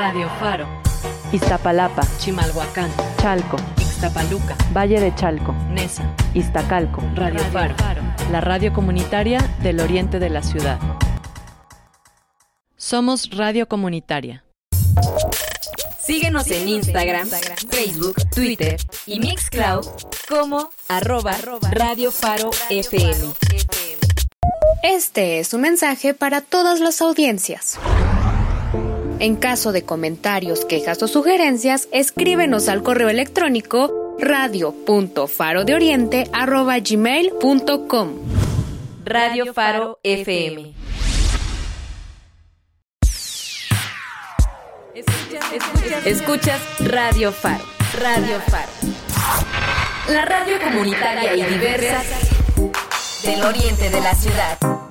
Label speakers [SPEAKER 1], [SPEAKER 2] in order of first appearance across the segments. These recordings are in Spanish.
[SPEAKER 1] Radio Faro.
[SPEAKER 2] Iztapalapa,
[SPEAKER 1] Chimalhuacán.
[SPEAKER 2] Chalco,
[SPEAKER 1] Ixtapaluca.
[SPEAKER 2] Valle de Chalco,
[SPEAKER 1] Nesa.
[SPEAKER 2] Iztacalco,
[SPEAKER 1] Radio, Faro.
[SPEAKER 2] la radio comunitaria del oriente de la ciudad. Somos Radio Comunitaria.
[SPEAKER 1] Síguenos en Instagram, Facebook, Twitter y Mixcloud como arroba Radio Faro FM.
[SPEAKER 3] Este es un mensaje para todas las audiencias. En caso de comentarios, quejas o sugerencias, escríbenos al correo electrónico radio.farodeoriente.gmail.com
[SPEAKER 1] Radio Faro FM. Escuchas Radio Faro. Radio Faro. La radio comunitaria y diversa del oriente de la ciudad.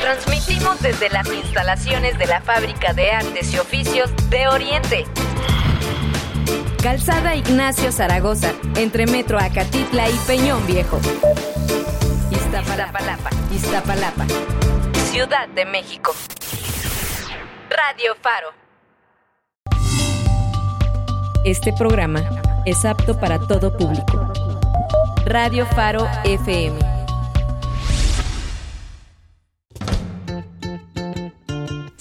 [SPEAKER 1] Transmitimos desde las instalaciones de la Fábrica de Artes y Oficios de Oriente. Calzada Ignacio Zaragoza, entre Metro Acatitla y Peñón Viejo. Iztapalapa, Iztapalapa, Ciudad de México. Radio Faro. Este programa es apto para todo público. Radio Faro FM.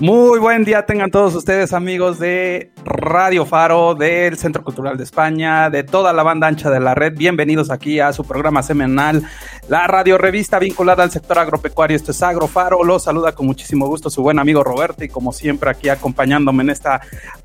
[SPEAKER 4] Muy buen día tengan todos ustedes amigos de Radio Faro, del Centro Cultural de España, de toda la banda ancha de la red. Bienvenidos aquí a su programa semanal, la radio revista vinculada al sector agropecuario. Esto es Agrofaro. Los saluda con muchísimo gusto su buen amigo Roberto y como siempre aquí acompañándome en esta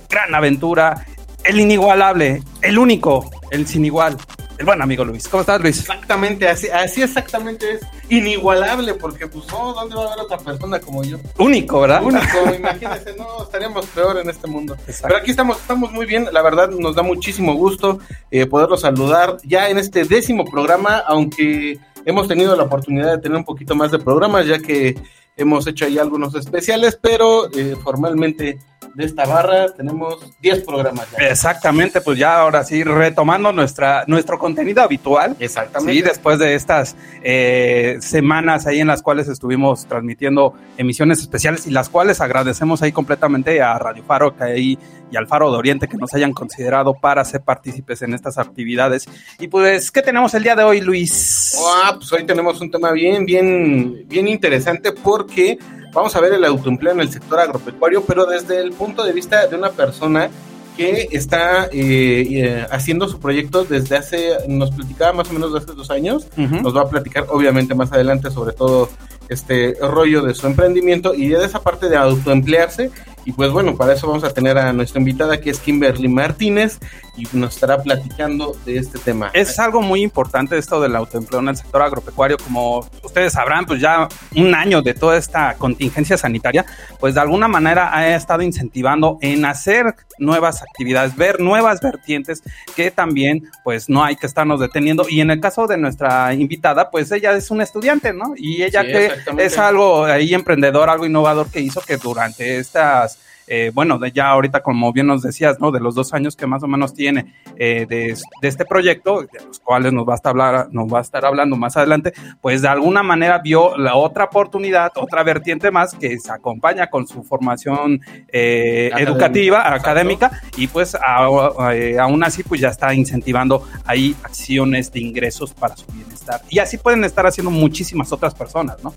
[SPEAKER 4] gran aventura, el inigualable, el único, el sin igual, el buen amigo Luis. ¿Cómo estás, Luis?
[SPEAKER 5] Exactamente, así, así exactamente es. Inigualable, porque pues no, ¿dónde va a haber otra persona como yo?
[SPEAKER 4] Único, ¿verdad?
[SPEAKER 5] Único, imagínense, no, estaríamos peor en este mundo. Pero aquí estamos, estamos muy bien, la verdad nos da muchísimo gusto eh, poderlos saludar ya en este décimo programa, aunque hemos tenido la oportunidad de tener un poquito más de programas, ya que hemos hecho ahí algunos especiales, pero eh, formalmente de esta barra tenemos 10 programas ya.
[SPEAKER 4] Exactamente, pues ya ahora sí, retomando nuestra, nuestro contenido habitual.
[SPEAKER 5] Exactamente.
[SPEAKER 4] Sí, después de estas eh, semanas ahí en las cuales estuvimos transmitiendo emisiones especiales y las cuales agradecemos ahí completamente a Radio Faro que ahí, y al Faro de Oriente que nos hayan considerado para ser partícipes en estas actividades. Y pues, ¿qué tenemos el día de hoy, Luis?
[SPEAKER 5] Ah, pues hoy tenemos un tema bien, bien, bien interesante porque vamos a ver el autoempleo en el sector agropecuario, pero desde el punto de vista de una persona que está eh, eh, haciendo su proyecto desde hace, nos platicaba más o menos de hace dos años,
[SPEAKER 4] Ujú.
[SPEAKER 5] nos va a platicar obviamente más adelante sobre todo este rollo de su emprendimiento y de esa parte de autoemplearse. Y pues bueno, para eso vamos a tener a nuestra invitada que es Kimberly Martínez y nos estará platicando de este tema.
[SPEAKER 4] Es algo muy importante esto del autoempleo en el sector agropecuario. Como ustedes sabrán, pues ya un año de toda esta contingencia sanitaria, pues de alguna manera ha estado incentivando en hacer nuevas actividades, ver nuevas vertientes que también pues no hay que estarnos deteniendo. Y en el caso de nuestra invitada, pues ella es una estudiante, ¿no? Y ella
[SPEAKER 5] Sí,
[SPEAKER 4] que es algo ahí emprendedor, algo innovador que hizo que durante estas eh, bueno, de ya ahorita, como bien nos decías, ¿no? De los dos años que más o menos tiene eh, de, de este proyecto, de los cuales nos va a estar hablar, nos va a estar hablando más adelante, pues de alguna manera vio la otra oportunidad, otra vertiente más que se acompaña con su formación eh,
[SPEAKER 5] Académica,
[SPEAKER 4] educativa,
[SPEAKER 5] exacto.
[SPEAKER 4] académica, y pues a- eh, aún así pues ya está incentivando ahí acciones de ingresos para su bienestar. Y así pueden estar haciendo muchísimas otras personas, ¿no?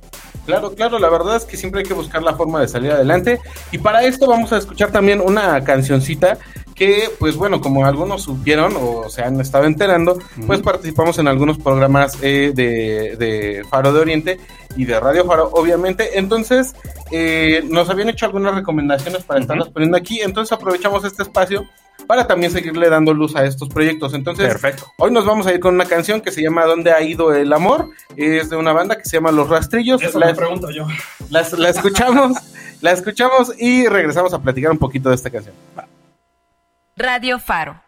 [SPEAKER 5] Claro, claro, la verdad es que siempre hay que buscar la forma de salir adelante. Y para esto vamos a escuchar también una cancioncita que, pues bueno, como algunos supieron o se han estado enterando, pues participamos en algunos programas eh, de, de Faro de Oriente y de Radio Faro, obviamente. Entonces, eh, nos habían hecho algunas recomendaciones para
[SPEAKER 4] Ujú.
[SPEAKER 5] estarlas poniendo aquí. Entonces aprovechamos este espacio para también seguirle dando luz a estos proyectos. Entonces,
[SPEAKER 4] Perfecto.
[SPEAKER 5] hoy nos vamos a ir con una canción que se llama ¿Dónde ha ido el amor? Es de una banda que se llama Los Rastrillos.
[SPEAKER 4] Eso
[SPEAKER 5] la,
[SPEAKER 4] me pregunto yo.
[SPEAKER 5] la escuchamos, la escuchamos y regresamos a platicar un poquito de esta canción.
[SPEAKER 1] Radio Faro.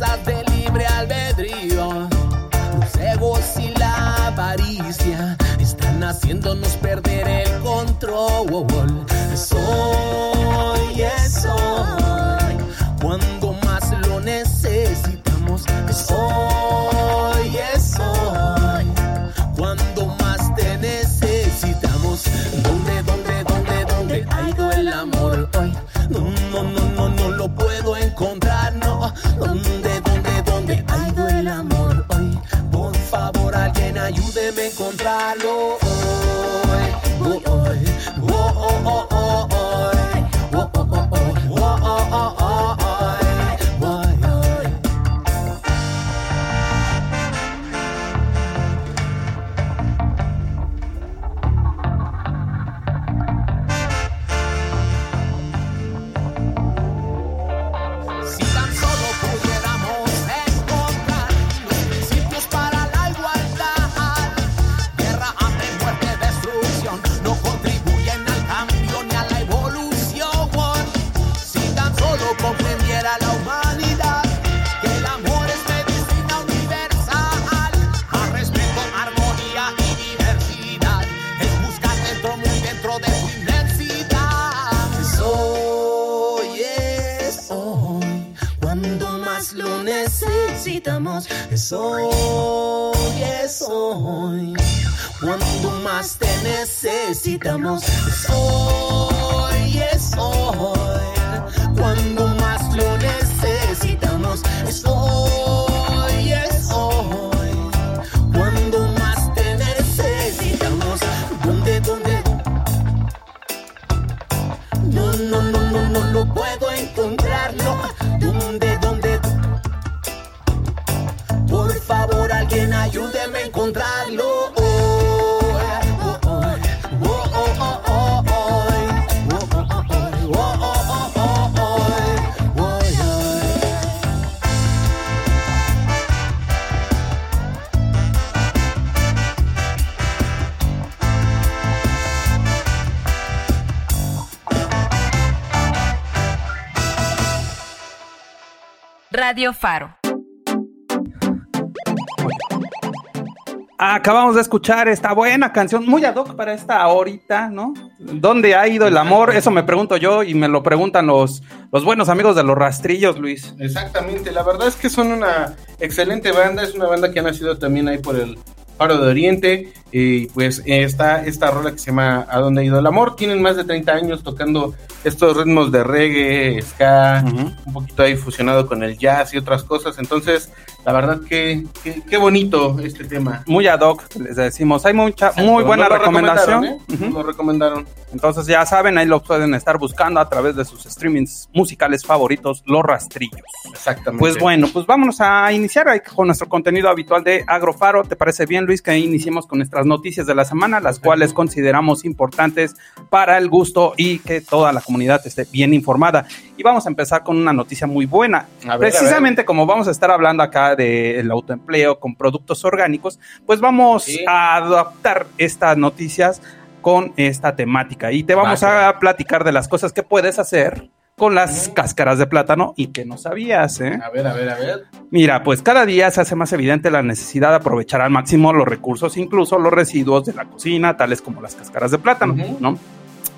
[SPEAKER 6] De libre albedrío. Los egos y la avaricia están haciéndonos perder el control. Soy te necesitamos. Es hoy, es hoy cuando más lo necesitamos. Es hoy, es hoy cuando más te necesitamos. ¿Dónde, dónde? No, no, no, no, no lo puedo encontrar, no. ¿Dónde, dónde? Por favor, alguien ayúdeme a encontrarlo.
[SPEAKER 1] Radio Faro.
[SPEAKER 4] Acabamos de escuchar esta buena canción, muy ad hoc para esta ahorita, ¿no? ¿Dónde ha ido el amor? Eso me pregunto yo y me lo preguntan los, los buenos amigos de los rastrillos, Luis.
[SPEAKER 5] Exactamente, la verdad es que son una excelente banda, es una banda que ha nacido también ahí por el Faro de Oriente, y pues está esta rola que se llama ¿A dónde ha ido el amor? Tienen más de 30 años tocando estos ritmos de reggae, ska,
[SPEAKER 4] Ujú.
[SPEAKER 5] un poquito ahí fusionado con el jazz y otras cosas, entonces la verdad que que- qué bonito este tema.
[SPEAKER 4] Muy ad hoc, les decimos. Hay mucha, muy buena
[SPEAKER 5] lo
[SPEAKER 4] recomendación.
[SPEAKER 5] recomendaron, ¿eh?
[SPEAKER 4] Ujú.
[SPEAKER 5] Nos lo recomendaron.
[SPEAKER 4] Entonces ya saben, ahí lo pueden estar buscando a través de sus streamings musicales favoritos, Los Rastrillos.
[SPEAKER 5] Exactamente.
[SPEAKER 4] Pues bueno, pues vámonos a iniciar con nuestro contenido habitual de Agrofaro. ¿Te parece bien, Luis, que iniciemos con nuestras noticias de la semana, las cuales consideramos importantes para el gusto y que toda la comunidad esté bien informada? Y vamos a empezar con una noticia muy buena.
[SPEAKER 5] Ver,
[SPEAKER 4] Precisamente como vamos a estar hablando acá del autoempleo con productos orgánicos, pues vamos
[SPEAKER 5] Sí.
[SPEAKER 4] a adaptar estas noticias con esta temática y te vamos
[SPEAKER 5] Va,
[SPEAKER 4] a platicar de las cosas que puedes hacer con las cáscaras de plátano y que no sabías, ¿eh?
[SPEAKER 5] A ver, a ver, a ver.
[SPEAKER 4] Mira, pues cada día se hace más evidente la necesidad de aprovechar al máximo los recursos, incluso los residuos de la cocina, tales como las cáscaras de plátano. ¿no?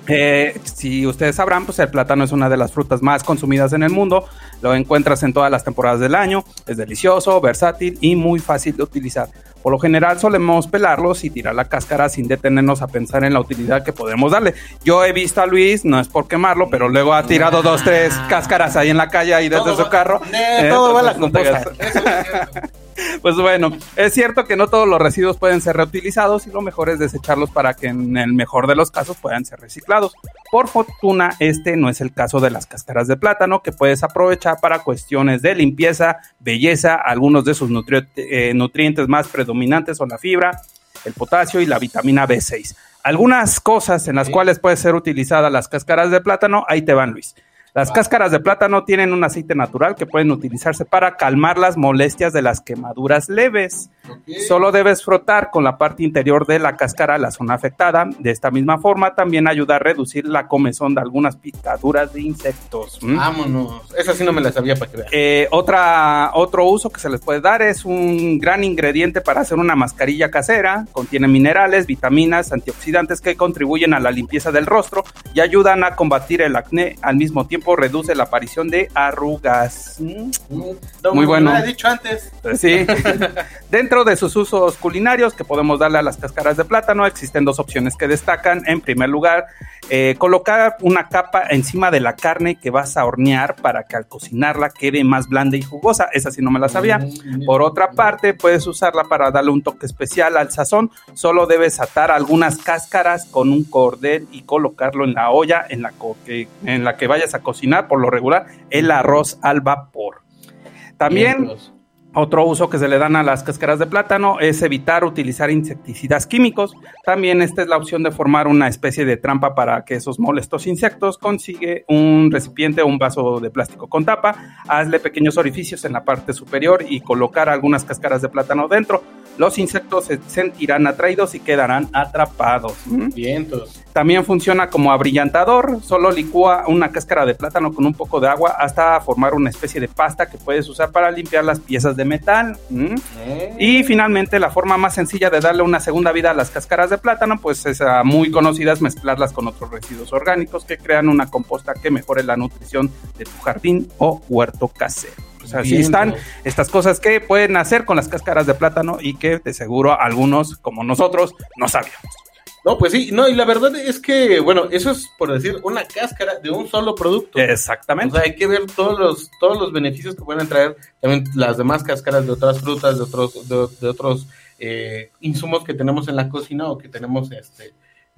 [SPEAKER 4] Eh, si ustedes sabrán, pues el plátano es una de las frutas más consumidas en el mundo. Lo encuentras en todas las temporadas del año. Es delicioso, versátil y muy fácil de utilizar. Por lo general solemos pelarlos y tirar la cáscara sin detenernos a pensar en la utilidad que podemos darle. Yo he visto a Luis, no es por quemarlo, pero luego ha tirado dos, tres cáscaras ahí en la calle y desde
[SPEAKER 5] Todo
[SPEAKER 4] su
[SPEAKER 5] va-
[SPEAKER 4] carro.
[SPEAKER 5] Eh, todo va a la composta.
[SPEAKER 4] Pues bueno, es cierto que no todos los residuos pueden ser reutilizados y lo mejor es desecharlos para que en el mejor de los casos puedan ser reciclados. Por fortuna, este no es el caso de las cáscaras de plátano que puedes aprovechar para cuestiones de limpieza, belleza, algunos de sus nutri- eh, nutrientes más predominantes son la fibra, el potasio y la vitamina B6. Algunas cosas en las
[SPEAKER 5] Sí.
[SPEAKER 4] cuales puede ser utilizada las cáscaras de plátano, ahí te van Luis. Las cáscaras de plátano tienen un aceite natural que pueden utilizarse para calmar las molestias de las quemaduras leves. Solo debes frotar con la parte interior de la cáscara la zona afectada. De esta misma forma también ayuda a reducir la comezón de algunas picaduras de insectos. ¿Mm?
[SPEAKER 5] Vámonos. Esa sí no me la sabía para vean.
[SPEAKER 4] Eh, otra, otro uso que se les puede dar es un gran ingrediente para hacer una mascarilla casera. Contiene minerales, vitaminas, antioxidantes que contribuyen a la limpieza del rostro y ayudan a combatir el acné. Al mismo tiempo reduce la aparición de arrugas. Mm,
[SPEAKER 5] No,
[SPEAKER 4] Muy
[SPEAKER 5] me
[SPEAKER 4] bueno.
[SPEAKER 5] lo había dicho antes.
[SPEAKER 4] sí. Dentro de sus usos culinarios que podemos darle a las cáscaras de plátano, existen dos opciones que destacan. En primer lugar, eh, colocar una capa encima de la carne que vas a hornear para que al cocinarla quede más blanda y jugosa. Esa sí no me la sabía. Por otra parte, puedes usarla para darle un toque especial al sazón. Solo debes atar algunas cáscaras con un cordel y colocarlo en la olla en la, co- que, en la que vayas a cocinar, por lo regular, el arroz al vapor. También. Otro uso que se le dan a las cáscaras de plátano es evitar utilizar insecticidas químicos. También esta es la opción de formar una especie de trampa para que esos molestos insectos consigue un recipiente o un vaso de plástico con tapa. Hazle pequeños orificios en la parte superior y colocar algunas cáscaras de plátano dentro. Los insectos se sentirán atraídos y quedarán atrapados. ¿Mm?
[SPEAKER 5] Vientos.
[SPEAKER 4] También funciona como abrillantador, solo licúa una cáscara de plátano con un poco de agua hasta formar una especie de pasta que puedes usar para limpiar las piezas de metal. ¿Mm?
[SPEAKER 5] Eh.
[SPEAKER 4] Y finalmente la forma más sencilla de darle una segunda vida a las cáscaras de plátano, pues es ah, muy conocida, es mezclarlas con otros residuos orgánicos que crean una composta que mejore la nutrición de tu jardín o huerto casero. Pues así
[SPEAKER 5] Vientos.
[SPEAKER 4] están estas cosas que pueden hacer con las cáscaras de plátano y que de seguro algunos, como nosotros, no sabíamos.
[SPEAKER 5] No, pues sí, no, y la verdad es que, bueno, eso es por decir una cáscara de un solo producto. O
[SPEAKER 4] Exactamente.
[SPEAKER 5] sea, hay que ver todos los, todos los beneficios que pueden traer también las demás cáscaras de otras frutas, de otros, de, de otros eh, insumos que tenemos en la cocina o que tenemos este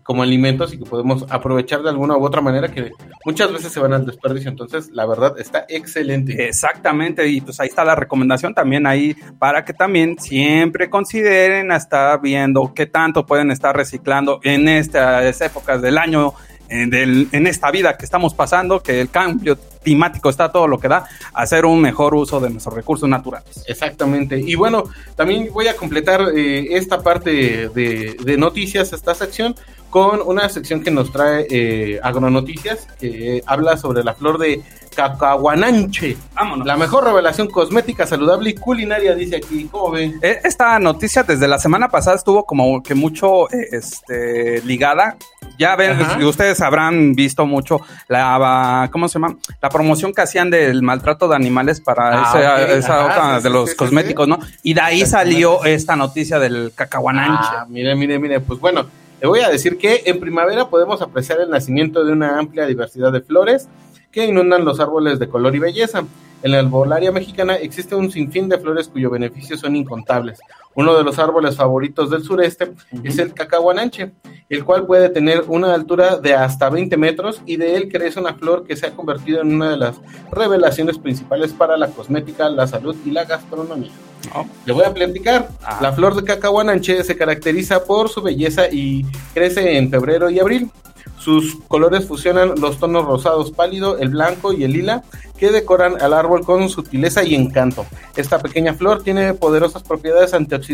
[SPEAKER 5] como alimentos y que podemos aprovechar de alguna u otra manera que muchas veces se van al desperdicio. Entonces, la verdad está excelente.
[SPEAKER 4] Exactamente, y pues ahí está la recomendación también ahí para que también siempre consideren hasta viendo qué tanto pueden estar reciclando en estas épocas del año, en, del- en esta vida que estamos pasando, que el cambio climático está todo lo que da, hacer un mejor uso de nuestros recursos naturales.
[SPEAKER 5] Exactamente. Y bueno, también voy a completar eh, esta parte de, de noticias, esta sección, con una sección que nos trae eh, Agronoticias, que habla sobre la flor de cacahuananche.
[SPEAKER 4] Vámonos.
[SPEAKER 5] La mejor revelación cosmética, saludable y culinaria, dice aquí. ¿Cómo ven?
[SPEAKER 4] Eh, Esta noticia desde la semana pasada estuvo como que mucho eh, este, ligada. Ya ven,
[SPEAKER 5] Ajá.
[SPEAKER 4] ustedes habrán visto mucho la, ¿cómo se llama? La promoción que hacían del maltrato de animales para
[SPEAKER 5] Ah,
[SPEAKER 4] esa,
[SPEAKER 5] ok.
[SPEAKER 4] esa
[SPEAKER 5] Ajá,
[SPEAKER 4] otra
[SPEAKER 5] sí,
[SPEAKER 4] de los
[SPEAKER 5] sí, sí,
[SPEAKER 4] cosméticos, ¿no? Y de ahí salió esta noticia del cacahuananche.
[SPEAKER 5] Ah, mire, mire, mire. Pues bueno, le voy a decir que en primavera podemos apreciar el nacimiento de una amplia diversidad de flores que inundan los árboles de color y belleza. En la arbolaria mexicana existe un sinfín de flores cuyos beneficios son incontables. Uno de los árboles favoritos del sureste es el cacahuananche, el cual puede tener una altura de hasta 20 metros y de él crece una flor que se ha convertido en una de las revelaciones principales para la cosmética, la salud y la gastronomía.
[SPEAKER 4] ¿no?
[SPEAKER 5] Le voy a platicar.
[SPEAKER 4] Ah.
[SPEAKER 5] La flor de cacahuananche se caracteriza por su belleza y crece en febrero y abril. Sus colores fusionan los tonos rosados pálido, el blanco y el lila, que decoran al árbol con sutileza y encanto. Esta pequeña flor tiene poderosas propiedades antioxidantes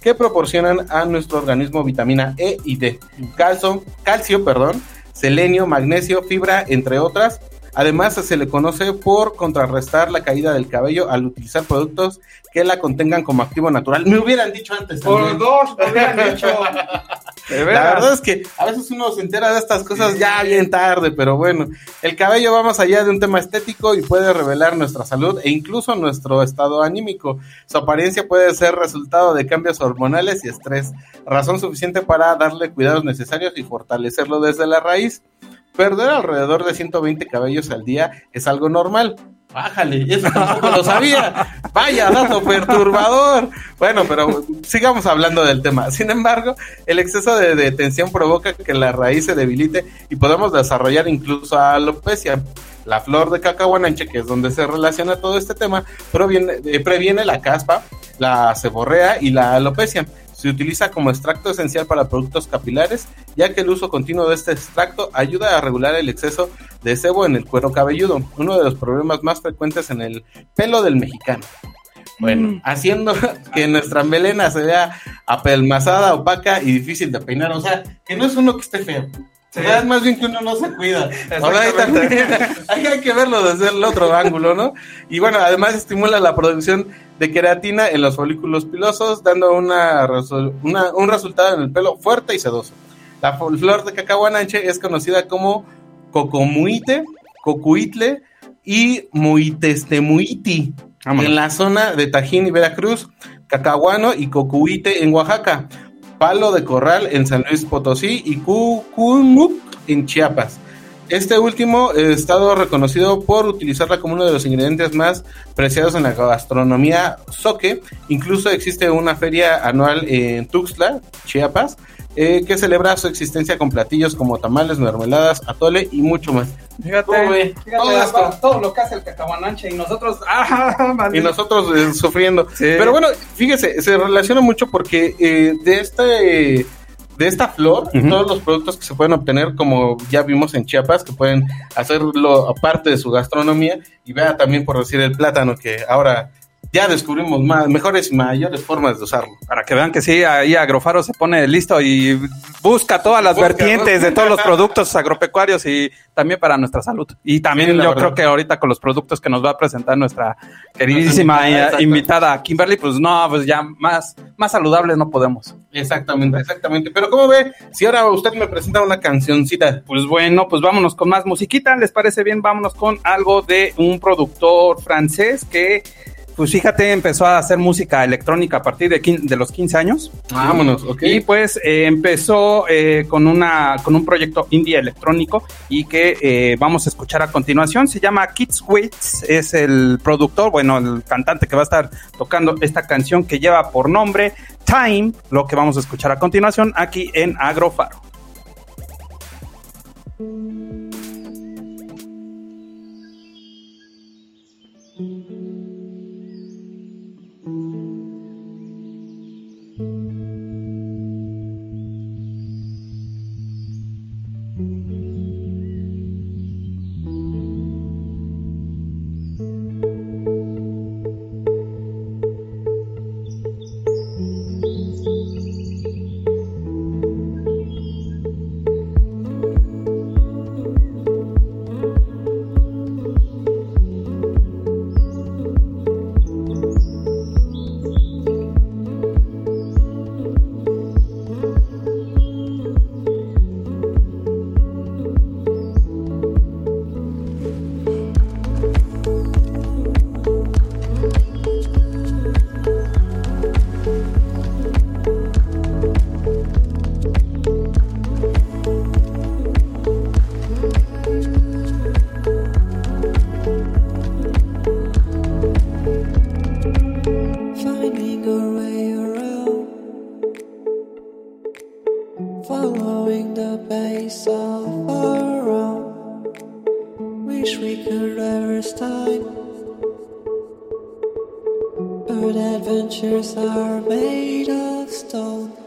[SPEAKER 5] que proporcionan a nuestro organismo vitamina E y D, calcio, calcio, perdón, selenio, magnesio, fibra, entre otras. Además, se le conoce por contrarrestar la caída del cabello al utilizar productos que la contengan como activo natural. Me hubieran dicho antes.
[SPEAKER 4] Por dos, me hubieran dicho.
[SPEAKER 5] La verdad es que a veces uno se entera de estas cosas ya bien tarde, pero bueno, el cabello va más allá de un tema estético y puede revelar nuestra salud e incluso nuestro estado anímico. Su apariencia puede ser resultado de cambios hormonales y estrés, razón suficiente para darle cuidados necesarios y fortalecerlo desde la raíz. Perder alrededor de 120 cabellos al día es algo normal. Bájale, eso tampoco lo sabía. Vaya, dato perturbador. Bueno, pero sigamos hablando del tema. Sin embargo, el exceso de, de tensión provoca que la raíz se debilite y podemos desarrollar incluso alopecia. La flor de cacahuananche, que es donde se relaciona todo este tema, eh, previene la caspa, la ceborrea y la alopecia. Se utiliza como extracto esencial para productos capilares, ya que el uso continuo de este extracto ayuda a regular el exceso de sebo en el cuero cabelludo, uno de los problemas más frecuentes en el pelo del mexicano. Bueno, haciendo que nuestra melena se vea apelmazada, opaca y difícil de peinar. O sea, que no es uno que esté feo. Sea, es más bien que uno no se cuida. Ahora también hay que verlo desde el otro ángulo, ¿no? Y bueno, además estimula la producción de queratina en los folículos pilosos, dando una, una- un resultado en el pelo fuerte y sedoso. La flor de cacahuananche es conocida como cocomuite, cocuitle y muitestemuiti en la zona de Tajín y Veracruz, cacahuano y cocuite en Oaxaca, palo de corral en San Luis Potosí y cucumuc en Chiapas. Este último eh, estado reconocido por utilizarla como uno de los ingredientes más preciados en la gastronomía soque. Incluso existe una feria anual en Tuxtla, Chiapas, eh, que celebra su existencia con platillos como tamales, mermeladas, atole y mucho más.
[SPEAKER 4] Fíjate,
[SPEAKER 5] Todo
[SPEAKER 4] todo, lo que hace el cacahuananche y nosotros, ah,
[SPEAKER 5] y nosotros eh, sufriendo.
[SPEAKER 4] Sí.
[SPEAKER 5] Pero bueno, fíjese, se relaciona mucho porque eh, de este de esta flor, todos los productos que se pueden obtener, como ya vimos en Chiapas, que pueden hacerlo aparte de su gastronomía, y vea también por decir el plátano, que ahora ya descubrimos más, mejores y mayores formas de usarlo.
[SPEAKER 4] Para que vean que sí, ahí Agrofaro se pone listo y busca todas las
[SPEAKER 5] Busca,
[SPEAKER 4] vertientes
[SPEAKER 5] busca.
[SPEAKER 4] de todos los productos agropecuarios y también para nuestra salud. Y también
[SPEAKER 5] Sí,
[SPEAKER 4] yo
[SPEAKER 5] verdad.
[SPEAKER 4] creo que ahorita con los productos que nos va a presentar nuestra queridísima
[SPEAKER 5] invitada
[SPEAKER 4] Kimberly, pues no, pues ya más, más saludables no podemos.
[SPEAKER 5] Exactamente, exactamente. Pero ¿cómo ve? Si ahora usted me presenta una cancioncita.
[SPEAKER 4] Pues bueno, pues vámonos con más musiquita. ¿Les parece bien? Vámonos con algo de un productor francés que, pues fíjate, empezó a hacer música electrónica a partir de, los 15 años.
[SPEAKER 5] Vámonos, ¿ok?
[SPEAKER 4] Y pues eh, empezó eh, con, una, con un proyecto indie electrónico y que eh, vamos a escuchar a continuación. Se llama Kids Waits, es el productor, bueno, el cantante que va a estar tocando esta canción que lleva por nombre Time, lo que vamos a escuchar a continuación aquí en Agrofaro.
[SPEAKER 7] finding following the base of our own. Wish we could reverse time, but adventures are made of stone.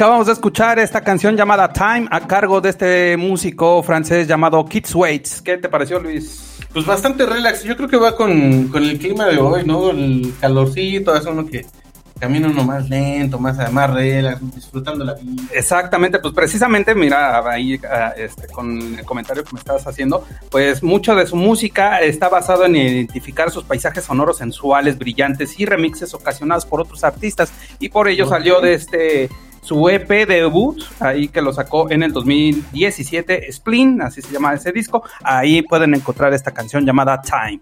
[SPEAKER 4] Acabamos de escuchar esta canción llamada Time a cargo de este músico francés llamado Keith Waits. ¿Qué te pareció, Luis?
[SPEAKER 5] Pues bastante relax. Yo creo que va con, con el clima de hoy, ¿no? El calorcito, es uno que camina uno más lento, más, más relax, disfrutando la vida.
[SPEAKER 4] Exactamente, pues precisamente, mira, ahí ah, este, con el comentario que me estabas haciendo, pues mucho de su música está basado en identificar sus paisajes sonoros sensuales, brillantes y remixes ocasionados por otros artistas. Y por ello salió de este su EP debut, ahí que lo sacó en el 2017, Spleen, así se llama ese disco. Ahí pueden encontrar esta canción llamada Time.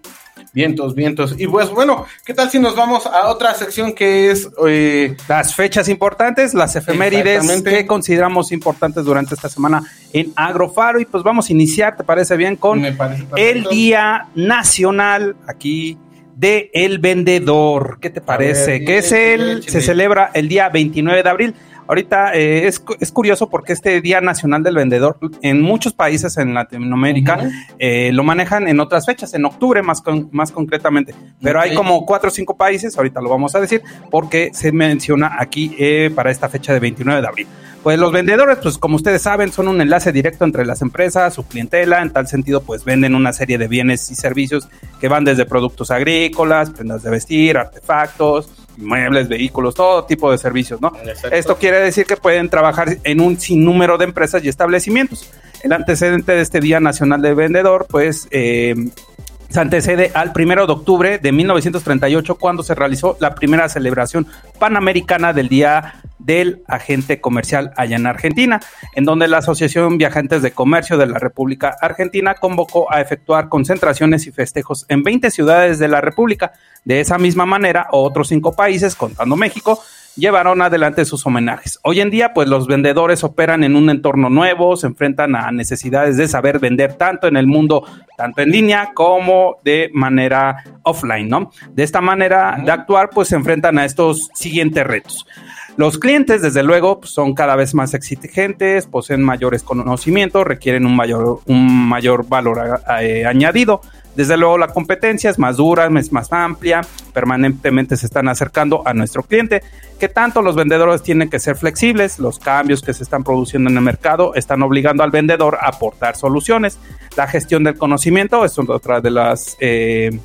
[SPEAKER 5] Vientos, vientos. Y pues bueno, ¿qué tal si nos vamos a otra sección que es... eh,
[SPEAKER 4] Las fechas importantes, las efemérides que consideramos importantes durante esta semana en Agrofaro. Y pues vamos a iniciar, ¿te parece bien? Con
[SPEAKER 5] parece
[SPEAKER 4] el. Día Nacional aquí de El Vendedor. ¿Qué te parece?
[SPEAKER 5] ver,
[SPEAKER 4] que es el, se celebra el día 29 de abril. Ahorita eh, es, es curioso porque este Día Nacional del Vendedor en muchos países en Latinoamérica eh, lo manejan en otras fechas, en octubre más, con- más concretamente. Pero hay como cuatro o cinco países, ahorita lo vamos a decir, porque se menciona aquí eh, para esta fecha de 29 de abril. Pues los vendedores, pues como ustedes saben, son un enlace directo entre las empresas, su clientela, en tal sentido, pues venden una serie de bienes y servicios que van desde productos agrícolas, prendas de vestir, artefactos, muebles, vehículos, todo tipo de servicios, ¿no?
[SPEAKER 5] Exacto.
[SPEAKER 4] Esto quiere decir que pueden trabajar en un sinnúmero de empresas y establecimientos. El antecedente de este Día Nacional del Vendedor, pues, eh, se antecede al primero de octubre de 1938, cuando se realizó la primera celebración panamericana del Día del Agente Comercial allá en Argentina, en donde la Asociación Viajantes de Comercio de la República Argentina convocó a efectuar concentraciones y festejos en 20 ciudades de la República. De esa misma manera, otros cinco países, contando México, llevaron adelante sus homenajes. Hoy en día, pues los vendedores operan en un entorno nuevo, se enfrentan a necesidades de saber vender tanto en el mundo, tanto en línea como de manera offline, ¿no? De esta manera de actuar, pues se enfrentan a estos siguientes retos. Los clientes, desde luego, pues, son cada vez más exigentes, poseen mayores conocimientos, requieren un mayor, un mayor valor eh, añadido. Desde luego, la competencia es más dura, es más amplia, permanentemente se están acercando a nuestro cliente. Que tanto los vendedores tienen que ser flexibles, los cambios que se están produciendo en el mercado están obligando al vendedor a aportar soluciones. La gestión del conocimiento es otra de las eh,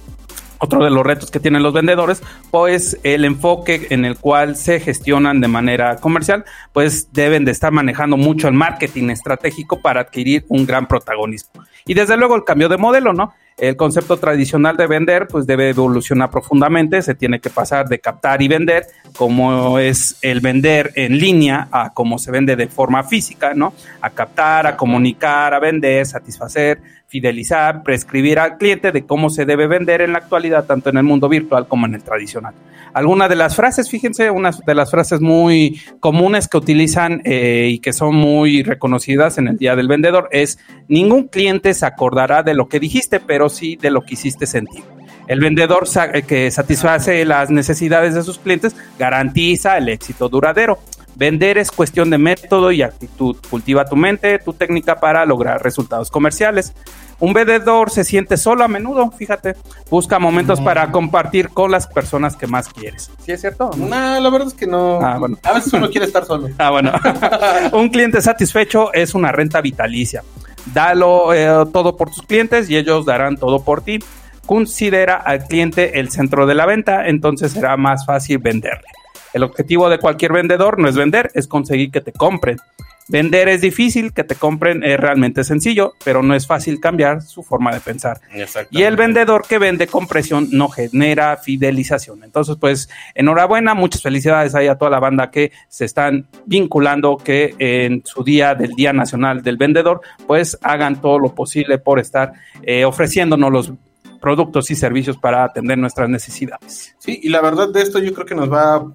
[SPEAKER 4] otro de los retos que tienen los vendedores, pues el enfoque en el cual se gestionan de manera comercial, pues deben de estar manejando mucho el marketing estratégico para adquirir un gran protagonismo. Y desde luego el cambio de modelo, ¿no? El concepto tradicional de vender pues debe evolucionar profundamente, se tiene que pasar de captar y vender, como es el vender en línea a cómo se vende de forma física, ¿no? A captar, a comunicar, a vender, satisfacer, fidelizar, prescribir al cliente de cómo se debe vender en la actualidad, tanto en el mundo virtual como en el tradicional. Algunas de las frases, fíjense, unas de las frases muy comunes que utilizan eh, y que son muy reconocidas en el Día del Vendedor es, ningún cliente se acordará de lo que dijiste, pero sí de lo que hiciste sentir. El vendedor eh, que satisface las necesidades de sus clientes garantiza el éxito duradero. Vender es cuestión de método y actitud. Cultiva tu mente, tu técnica para lograr resultados comerciales. Un vendedor se siente solo a menudo, fíjate. Busca momentos para compartir con las personas que más quieres. ¿Sí es cierto? no?
[SPEAKER 5] No, la verdad es que no.
[SPEAKER 4] Ah, bueno.
[SPEAKER 5] A veces uno quiere estar solo.
[SPEAKER 4] Ah, bueno. un cliente satisfecho es una renta vitalicia. Dalo eh, todo por tus clientes y ellos darán todo por ti. Considera al cliente el centro de la venta, entonces será más fácil venderle. El objetivo de cualquier vendedor no es vender, es conseguir que te compren. Vender es difícil, que te compren es realmente sencillo, pero no es fácil cambiar su forma de pensar. Y el vendedor que vende con presión no genera fidelización. Entonces, pues, enhorabuena, muchas felicidades ahí a toda la banda que se están vinculando, que en su día del Día Nacional del Vendedor, pues hagan todo lo posible por estar eh, ofreciéndonos los productos y servicios para atender nuestras necesidades.
[SPEAKER 5] Sí, y la verdad de esto yo creo que nos va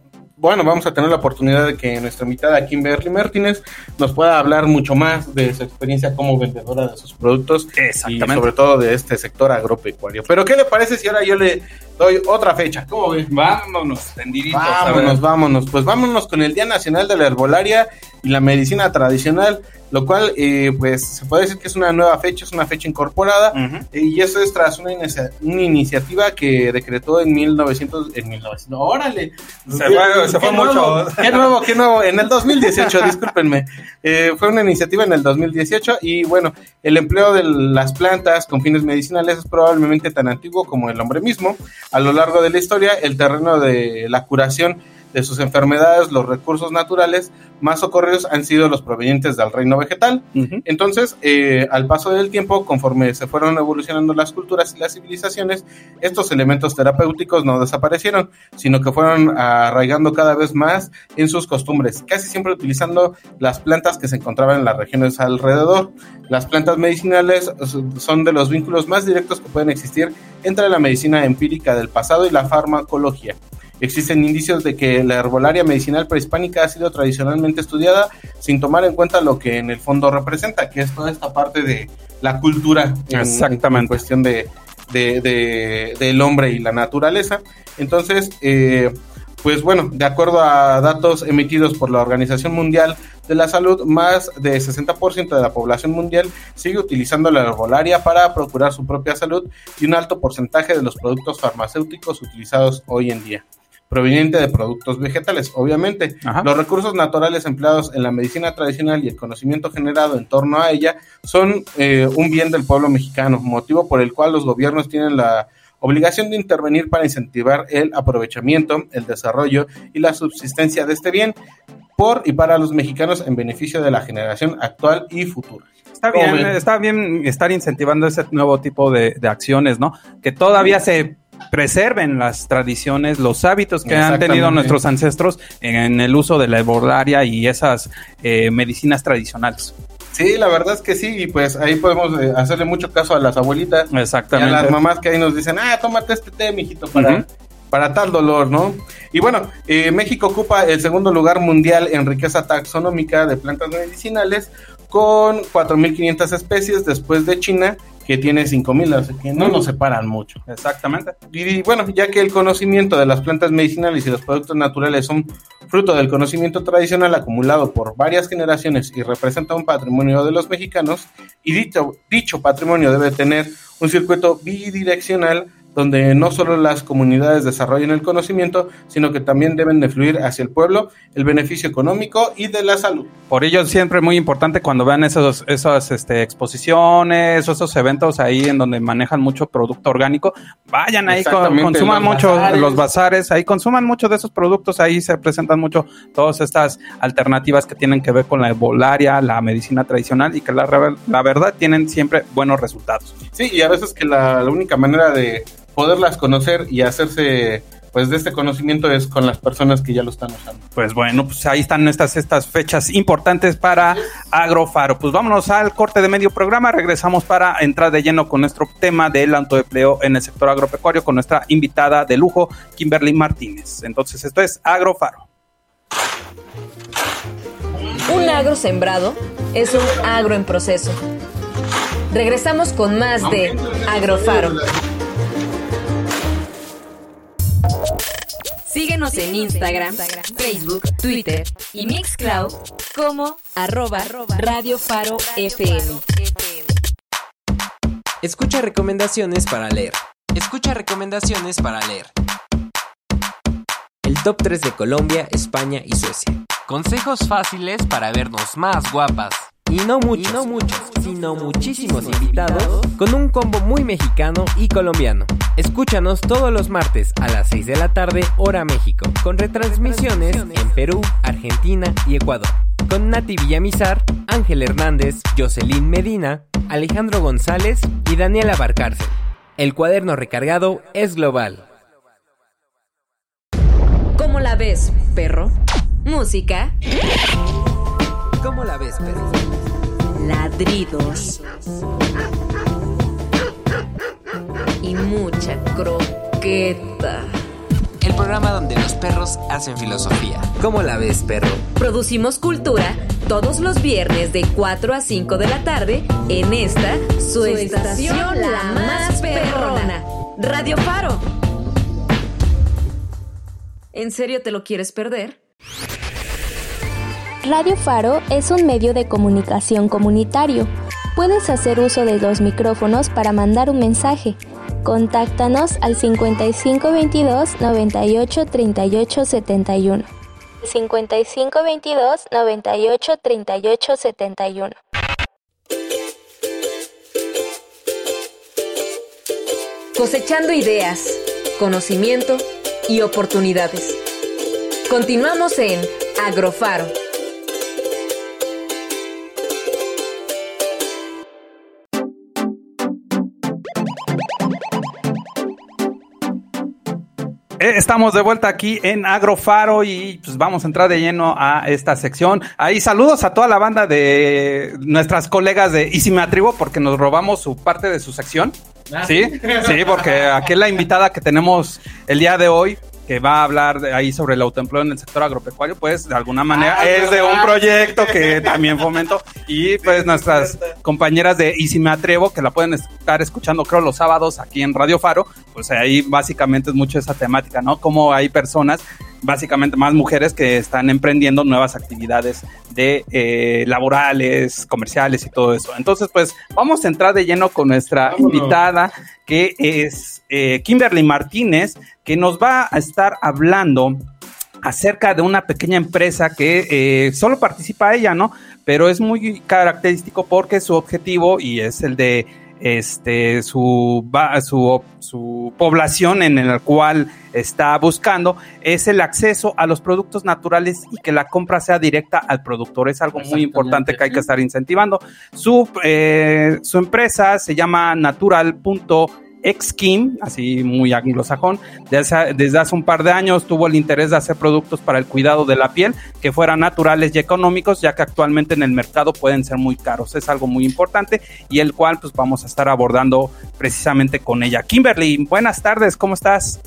[SPEAKER 5] bueno, vamos a tener la oportunidad de que nuestra invitada Kimberly Martínez nos pueda hablar mucho más de su experiencia como vendedora de sus productos y sobre todo de este sector agropecuario. Pero ¿qué le parece si ahora yo le doy otra fecha? ¿Cómo ve?
[SPEAKER 4] Vámonos, tendiditos.
[SPEAKER 5] Vámonos, vámonos. Pues vámonos con el Día Nacional de la Herbolaria y la Medicina Tradicional, lo cual, eh, pues, se puede decir que es una nueva fecha, es una fecha incorporada, eh, y eso es tras una, inicia- una iniciativa que decretó en 1900, en 1900, no, órale.
[SPEAKER 4] Se fue- se fue
[SPEAKER 5] Qué
[SPEAKER 4] mucho.
[SPEAKER 5] nuevo, Qué nuevo, qué nuevo, en el 2018, discúlpenme. Eh, fue una iniciativa en el 2018 y bueno, el empleo de las plantas con fines medicinales es probablemente tan antiguo como el hombre mismo. A lo largo de la historia, el terreno de la curación de sus enfermedades, los recursos naturales más socorridos han sido los provenientes del reino vegetal. Entonces, eh, al paso del tiempo, conforme se fueron evolucionando las culturas y las civilizaciones, estos elementos terapéuticos no desaparecieron, sino que fueron arraigando cada vez más en sus costumbres, casi siempre utilizando las plantas que se encontraban en las regiones alrededor. Las plantas medicinales son de los vínculos más directos que pueden existir entre la medicina empírica del pasado y la farmacología. Existen indicios de que la herbolaria medicinal prehispánica ha sido tradicionalmente estudiada sin tomar en cuenta lo que en el fondo representa, que es toda esta parte de la cultura en,
[SPEAKER 4] Exactamente.
[SPEAKER 5] en cuestión de, de- de- del hombre y la naturaleza. Entonces, eh, pues bueno, de acuerdo a datos emitidos por la Organización Mundial de la Salud, más de 60% de la población mundial sigue utilizando la herbolaria para procurar su propia salud y un alto porcentaje de los productos farmacéuticos utilizados hoy en día proveniente de productos vegetales, obviamente.
[SPEAKER 4] Ajá.
[SPEAKER 5] Los recursos naturales empleados en la medicina tradicional y el conocimiento generado en torno a ella son eh, un bien del pueblo mexicano, motivo por el cual los gobiernos tienen la obligación de intervenir para incentivar el aprovechamiento, el desarrollo y la subsistencia de este bien por y para los mexicanos en beneficio de la generación actual y futura.
[SPEAKER 4] Está
[SPEAKER 5] ¿Cómo
[SPEAKER 4] bien, está bien estar incentivando ese nuevo tipo de, de acciones, ¿no? Que todavía se preserven las tradiciones, los hábitos que han tenido
[SPEAKER 5] Exactamente.
[SPEAKER 4] nuestros ancestros en, en el uso de la herbolaria y esas eh, medicinas tradicionales.
[SPEAKER 5] Sí, la verdad es que sí, y pues ahí podemos eh, hacerle mucho caso a las abuelitas y a
[SPEAKER 4] Exactamente.
[SPEAKER 5] las mamás que ahí nos dicen, ah, tómate este té, mijito, para. Para tal dolor, ¿no? Y bueno, eh, México ocupa el segundo lugar mundial en riqueza taxonómica de plantas medicinales con 4.500 especies después de China, que tiene 5.000, así que no nos separan mucho.
[SPEAKER 4] Exactamente.
[SPEAKER 5] Y bueno, ya que el conocimiento de las plantas medicinales y los productos naturales son fruto del conocimiento tradicional acumulado por varias generaciones y representa un patrimonio de los mexicanos, y dicho, dicho patrimonio debe tener un circuito bidireccional donde no solo las comunidades desarrollen el conocimiento, sino que también deben de fluir hacia el pueblo el beneficio económico y de la salud.
[SPEAKER 4] Por ello siempre muy importante cuando vean esos, esas este, exposiciones o esos eventos ahí en donde manejan mucho producto orgánico, vayan ahí, con- consuman
[SPEAKER 5] los
[SPEAKER 4] mucho
[SPEAKER 5] bazares.
[SPEAKER 4] los bazares, ahí consuman mucho de esos productos, ahí se presentan mucho todas estas alternativas que tienen que ver con la herbolaria, la medicina tradicional y que la, la verdad tienen siempre buenos resultados.
[SPEAKER 5] Sí, y a veces que la, la única manera de poderlas conocer y hacerse pues de este conocimiento es con las personas que ya lo están usando.
[SPEAKER 4] Pues bueno, pues ahí están estas, estas fechas importantes para Agrofaro. Pues vámonos al corte de medio programa. Regresamos para entrar de lleno con nuestro tema del autoempleo en el sector agropecuario con nuestra invitada de lujo, Kimberly Martínez. Entonces, esto es Agrofaro.
[SPEAKER 1] Un agro sembrado es un agro en proceso. Regresamos con más de Agrofaro. Síguenos en Instagram, Facebook, Twitter y Mixcloud como arroba Radio Faro FM.
[SPEAKER 8] Escucha recomendaciones para leer. Escucha recomendaciones para leer. El top 3 de Colombia, España y Suecia. Consejos fáciles para vernos más guapas. Y no muchos, no muchos, sino muchísimos invitados con un combo muy mexicano y colombiano. Escúchanos todos los martes a las 6 de la tarde, hora México, con retransmisiones en Perú, Argentina y Ecuador. Con Nati Villamizar, Ángel Hernández, Jocelyn Medina, Alejandro González y Daniela Barcárcel. El cuaderno recargado es global.
[SPEAKER 1] ¿Cómo la ves, perro? Música,
[SPEAKER 8] ¿Cómo la ves, perro?
[SPEAKER 1] Ladridos y mucha croqueta.
[SPEAKER 8] El programa donde los perros hacen filosofía. ¿Cómo la ves, perro?
[SPEAKER 1] Producimos cultura todos los viernes de 4 a 5 de la tarde en esta su, estación, la más perrona, Radio Faro. ¿En serio te lo quieres perder?
[SPEAKER 9] Radio Faro es un medio de comunicación comunitario. Puedes hacer uso de los micrófonos para mandar un mensaje. Contáctanos al 5522 98 38 71. 5522 98 38 71.
[SPEAKER 1] Cosechando ideas, conocimiento y oportunidades. Continuamos en Agrofaro.
[SPEAKER 4] Estamos de vuelta aquí en Agrofaro y pues vamos a entrar de lleno a esta sección. Ahí saludos a toda la banda de nuestras colegas de Y si me atrevo porque nos robamos su parte de su sección. Sí, sí, porque aquí la invitada que tenemos el día de hoy que va a hablar de ahí sobre el autoempleo en el sector agropecuario, pues de alguna manera
[SPEAKER 5] Ah,
[SPEAKER 4] es de un proyecto que también fomento. Y pues nuestras compañeras de Y si me atrevo, que la pueden estar escuchando creo los sábados aquí en Radio Faro, pues ahí básicamente es mucho esa temática, ¿no? Como hay personas, básicamente más mujeres que están emprendiendo nuevas actividades de eh, laborales, comerciales y todo eso. Entonces, pues vamos a entrar de lleno con nuestra
[SPEAKER 5] Vámonos.
[SPEAKER 4] invitada, que es eh, Kimberly Martínez, que nos va a estar hablando acerca de una pequeña empresa que eh, solo participa ella, ¿no? Pero es muy característico porque su objetivo y es el de este su su, su población en el cual está buscando es el acceso a los productos naturales y que la compra sea directa al productor. Es algo muy importante que hay que estar incentivando. Su, eh, su empresa se llama natural.exkim, así muy anglosajón. Desde, desde hace un par de años tuvo el interés de hacer productos para el cuidado de la piel que fueran naturales y económicos, ya que actualmente en el mercado pueden ser muy caros. Es algo muy importante y el cual pues vamos a estar abordando precisamente con ella. Kimberly, buenas tardes, ¿cómo estás?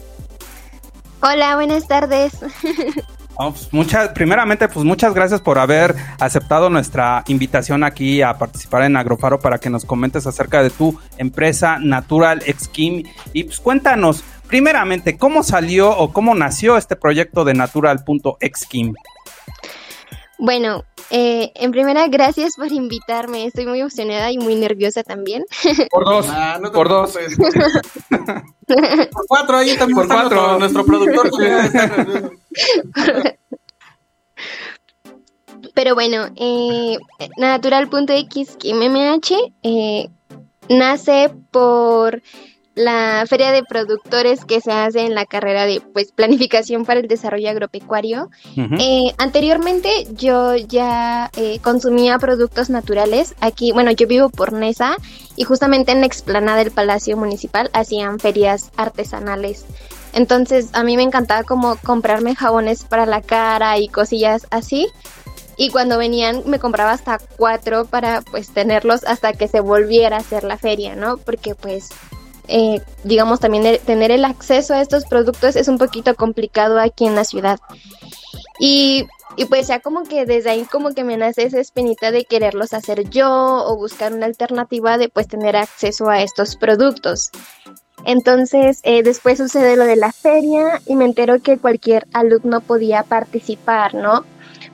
[SPEAKER 9] Hola, buenas tardes.
[SPEAKER 4] Pues, muchas, primeramente, pues muchas gracias por haber aceptado nuestra invitación aquí a participar en Agrofaro para que nos comentes acerca de tu empresa Natural Exkim. Y pues cuéntanos, primeramente, ¿cómo salió o cómo nació este proyecto de Natural.exkim?
[SPEAKER 10] Bueno, eh, en primera, gracias por invitarme. Estoy muy emocionada y muy nerviosa también.
[SPEAKER 4] Por dos.
[SPEAKER 5] Ah, no te
[SPEAKER 4] por dos.
[SPEAKER 5] Por cuatro, ahí también
[SPEAKER 4] Por cuatro.
[SPEAKER 5] Nuestro, nuestro productor.
[SPEAKER 10] Pero bueno, eh, Natural.x MMH eh, nace por la feria de productores que se hace en la carrera de pues planificación para el desarrollo agropecuario. Eh, anteriormente yo ya eh, consumía productos naturales. Aquí, bueno, yo vivo por Nesa y justamente en la explanada del Palacio Municipal hacían ferias artesanales. Entonces a mí me encantaba como comprarme jabones para la cara y cosillas así. Y cuando venían me compraba hasta cuatro para pues tenerlos hasta que se volviera a hacer la feria, ¿no? Porque pues eh, digamos también tener el acceso a estos productos es un poquito complicado aquí en la ciudad. Y, y pues ya como que desde ahí como que me nace esa espinita de quererlos hacer yo o buscar una alternativa de pues tener acceso a estos productos. Entonces eh, después sucede lo de la feria y me entero que cualquier alumno podía participar, ¿no?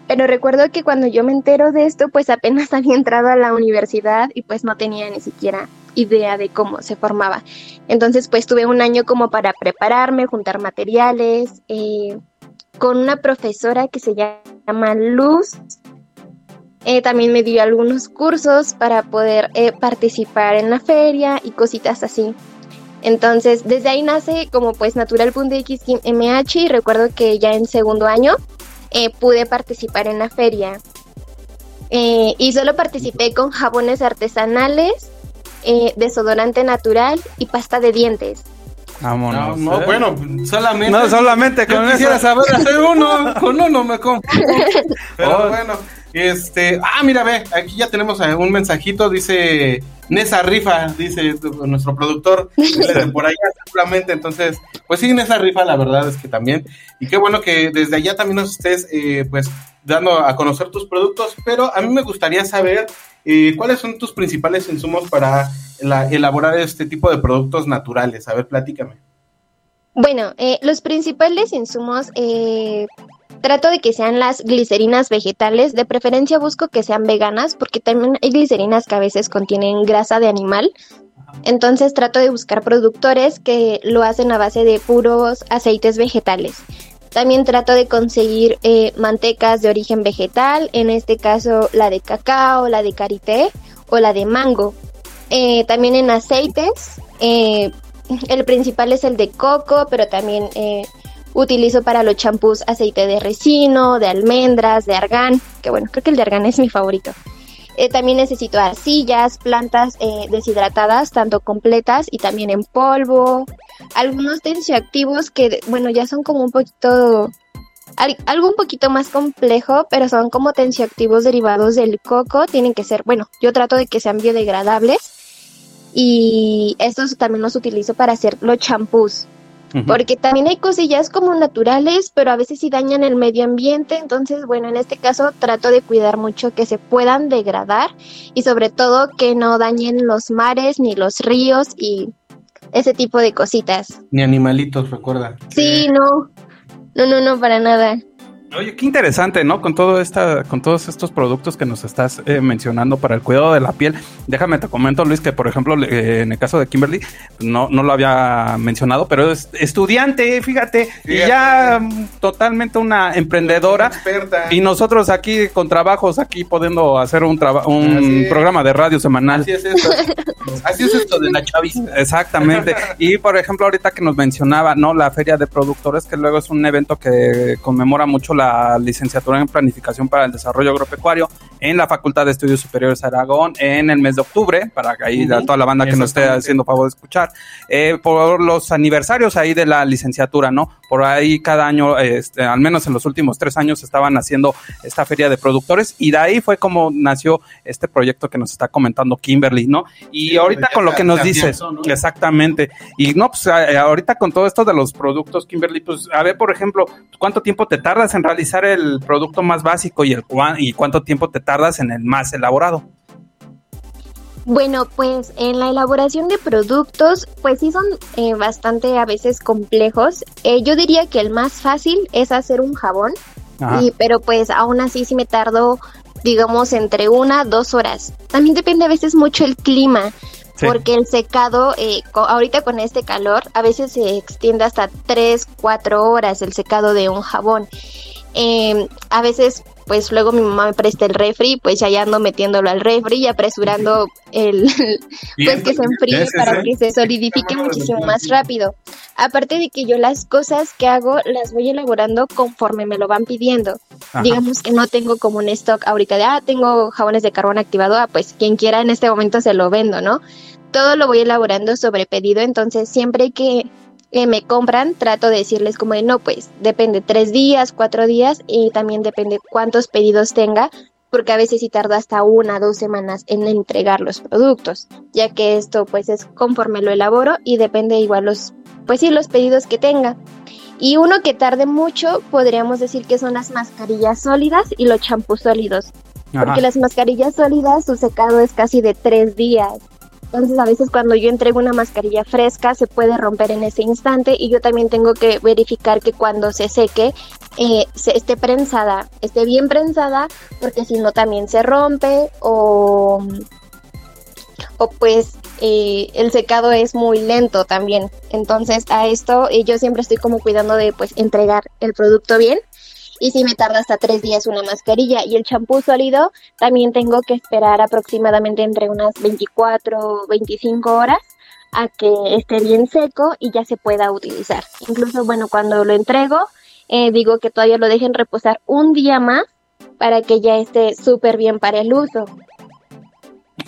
[SPEAKER 10] Pero recuerdo que cuando yo me entero de esto, pues apenas había entrado a la universidad y pues no tenía ni siquiera idea de cómo se formaba. Entonces pues tuve un año como para prepararme, juntar materiales, eh, con una profesora que se llama Luz. Eh, también me dio algunos cursos para poder eh, participar en la feria y cositas así. Entonces, desde ahí nace como pues natural.x MH y recuerdo que ya en segundo año eh, pude participar en la feria. Y solo participé con jabones artesanales, eh, desodorante natural y pasta de dientes.
[SPEAKER 4] Vámonos.
[SPEAKER 5] No, no,
[SPEAKER 4] ¿eh?
[SPEAKER 5] bueno, solamente.
[SPEAKER 4] No, solamente
[SPEAKER 5] Yo
[SPEAKER 4] con
[SPEAKER 5] quisiera
[SPEAKER 4] eso.
[SPEAKER 5] saber hacer uno, con uno me. Pero
[SPEAKER 4] Oh.
[SPEAKER 5] bueno, este, ah, mira, ve, aquí ya tenemos un mensajito, dice Nesa Rifa, dice nuestro productor, desde por allá seguramente, entonces, pues sí, Nesa Rifa, la verdad es que también, y qué bueno que desde allá también nos estés, eh, pues, dando a conocer tus productos, pero a mí me gustaría saber eh, cuáles son tus principales insumos para la- elaborar este tipo de productos naturales, a ver, platícame.
[SPEAKER 10] Bueno, eh, los principales insumos, eh, trato de que sean las glicerinas vegetales, de preferencia busco que sean veganas, porque también hay glicerinas que a veces contienen grasa de animal. Entonces trato de buscar productores que lo hacen a base de puros aceites vegetales. También trato de conseguir eh, mantecas de origen vegetal, en este caso la de cacao, la de karité o la de mango. Eh, también en aceites, eh, el principal es el de coco, pero también eh, utilizo para los champús aceite de resino, de almendras, de argán, que bueno, creo que el de argán es mi favorito. Eh, también necesito arcillas, plantas eh, deshidratadas, tanto completas y también en polvo. Algunos tensioactivos que, bueno, ya son como un poquito, al- algo un poquito más complejo, pero son como tensioactivos derivados del coco. Tienen que ser, bueno, yo trato de que sean biodegradables. Y estos también los utilizo para hacer los champús. Porque también hay cosillas como naturales, pero a veces sí dañan el medio ambiente. Entonces, bueno, en este caso trato de cuidar mucho que se puedan degradar y sobre todo que no dañen los mares ni los ríos y ese tipo de cositas.
[SPEAKER 5] Ni animalitos, recuerda.
[SPEAKER 10] Sí, no. No, no, no, para nada.
[SPEAKER 4] Oye, qué interesante, ¿no? Con todo esta, con todos estos productos que nos estás eh, mencionando para el cuidado de la piel. Déjame te comento, Luis, que por ejemplo, eh, en el caso de Kimberly, no, no lo había mencionado, pero es estudiante, fíjate, y ya mm, totalmente una emprendedora.
[SPEAKER 5] Experta.
[SPEAKER 4] Y nosotros aquí con trabajos, aquí pudiendo hacer un, traba- un programa de radio semanal.
[SPEAKER 5] Así es esto. Así es esto de la chaviza.
[SPEAKER 4] Exactamente. Y por ejemplo, ahorita que nos mencionaba, ¿no? La Feria de Productores, que luego es un evento que conmemora mucho la licenciatura en Planificación para el Desarrollo Agropecuario en la Facultad de Estudios Superiores Aragón en el mes de octubre, para que ahí
[SPEAKER 5] Ujú.
[SPEAKER 4] toda la banda que nos esté haciendo favor de escuchar, eh, por los aniversarios ahí de la licenciatura, ¿no? Por ahí cada año, este, al menos en los últimos tres años, estaban haciendo esta Feria de Productores y de ahí fue como nació este proyecto que nos está comentando Kimberly, ¿no? Y
[SPEAKER 5] Sí,
[SPEAKER 4] ahorita
[SPEAKER 5] ya
[SPEAKER 4] con lo que nos dices, exactamente. Y no, pues ahorita con todo esto de los productos, Kimberly, pues a ver, por ejemplo, ¿cuánto tiempo te tardas en realizar el producto más básico y, el, y cuánto tiempo te tardas en el más elaborado?
[SPEAKER 10] Bueno, pues en la elaboración de productos, pues sí son eh, bastante a veces complejos. Eh, yo diría que el más fácil es hacer un jabón. Y, pero pues aún así sí me tardo, digamos, entre una, dos horas. También depende a veces mucho el clima.
[SPEAKER 4] Sí.
[SPEAKER 10] Porque el secado, eh, co- ahorita con este calor, a veces se extiende hasta 3, 4 horas el secado de un jabón. Eh, a veces, pues luego mi mamá me presta el refri, pues ya ando metiéndolo al refri y apresurando el, pues que se enfríe para que se solidifique muchísimo más rápido. Aparte de que yo las cosas que hago las voy elaborando conforme me lo van pidiendo.
[SPEAKER 4] Ajá.
[SPEAKER 10] Digamos que no tengo como un stock ahorita de, ah, tengo jabones de carbón activado, ah, pues quien quiera en este momento se lo vendo, ¿no? Todo lo voy elaborando sobre pedido, entonces siempre que eh, me compran, trato de decirles como de, no, pues depende tres días, cuatro días y también depende cuántos pedidos tenga, porque a veces sí tarda hasta una, dos semanas en entregar los productos, ya que esto pues es conforme lo elaboro y depende igual los, pues sí, los pedidos que tenga. Y uno que tarde mucho, podríamos decir que son las mascarillas sólidas y los champús sólidos.
[SPEAKER 4] Ajá.
[SPEAKER 10] Porque las mascarillas sólidas, su secado es casi de tres días. Entonces a veces cuando yo entrego una mascarilla fresca se puede romper en ese instante y yo también tengo que verificar que cuando se seque eh, esté prensada, esté bien prensada porque si no también se rompe o, o pues eh, el secado es muy lento también. Entonces a esto eh, yo siempre estoy como cuidando de pues entregar el producto bien y si me tarda hasta tres días una mascarilla y el champú sólido también tengo que esperar aproximadamente entre unas 24 o 25 horas a que esté bien seco y ya se pueda utilizar. Incluso, bueno, cuando lo entrego, eh, digo que todavía lo dejen reposar un día más para que ya esté súper bien para el uso.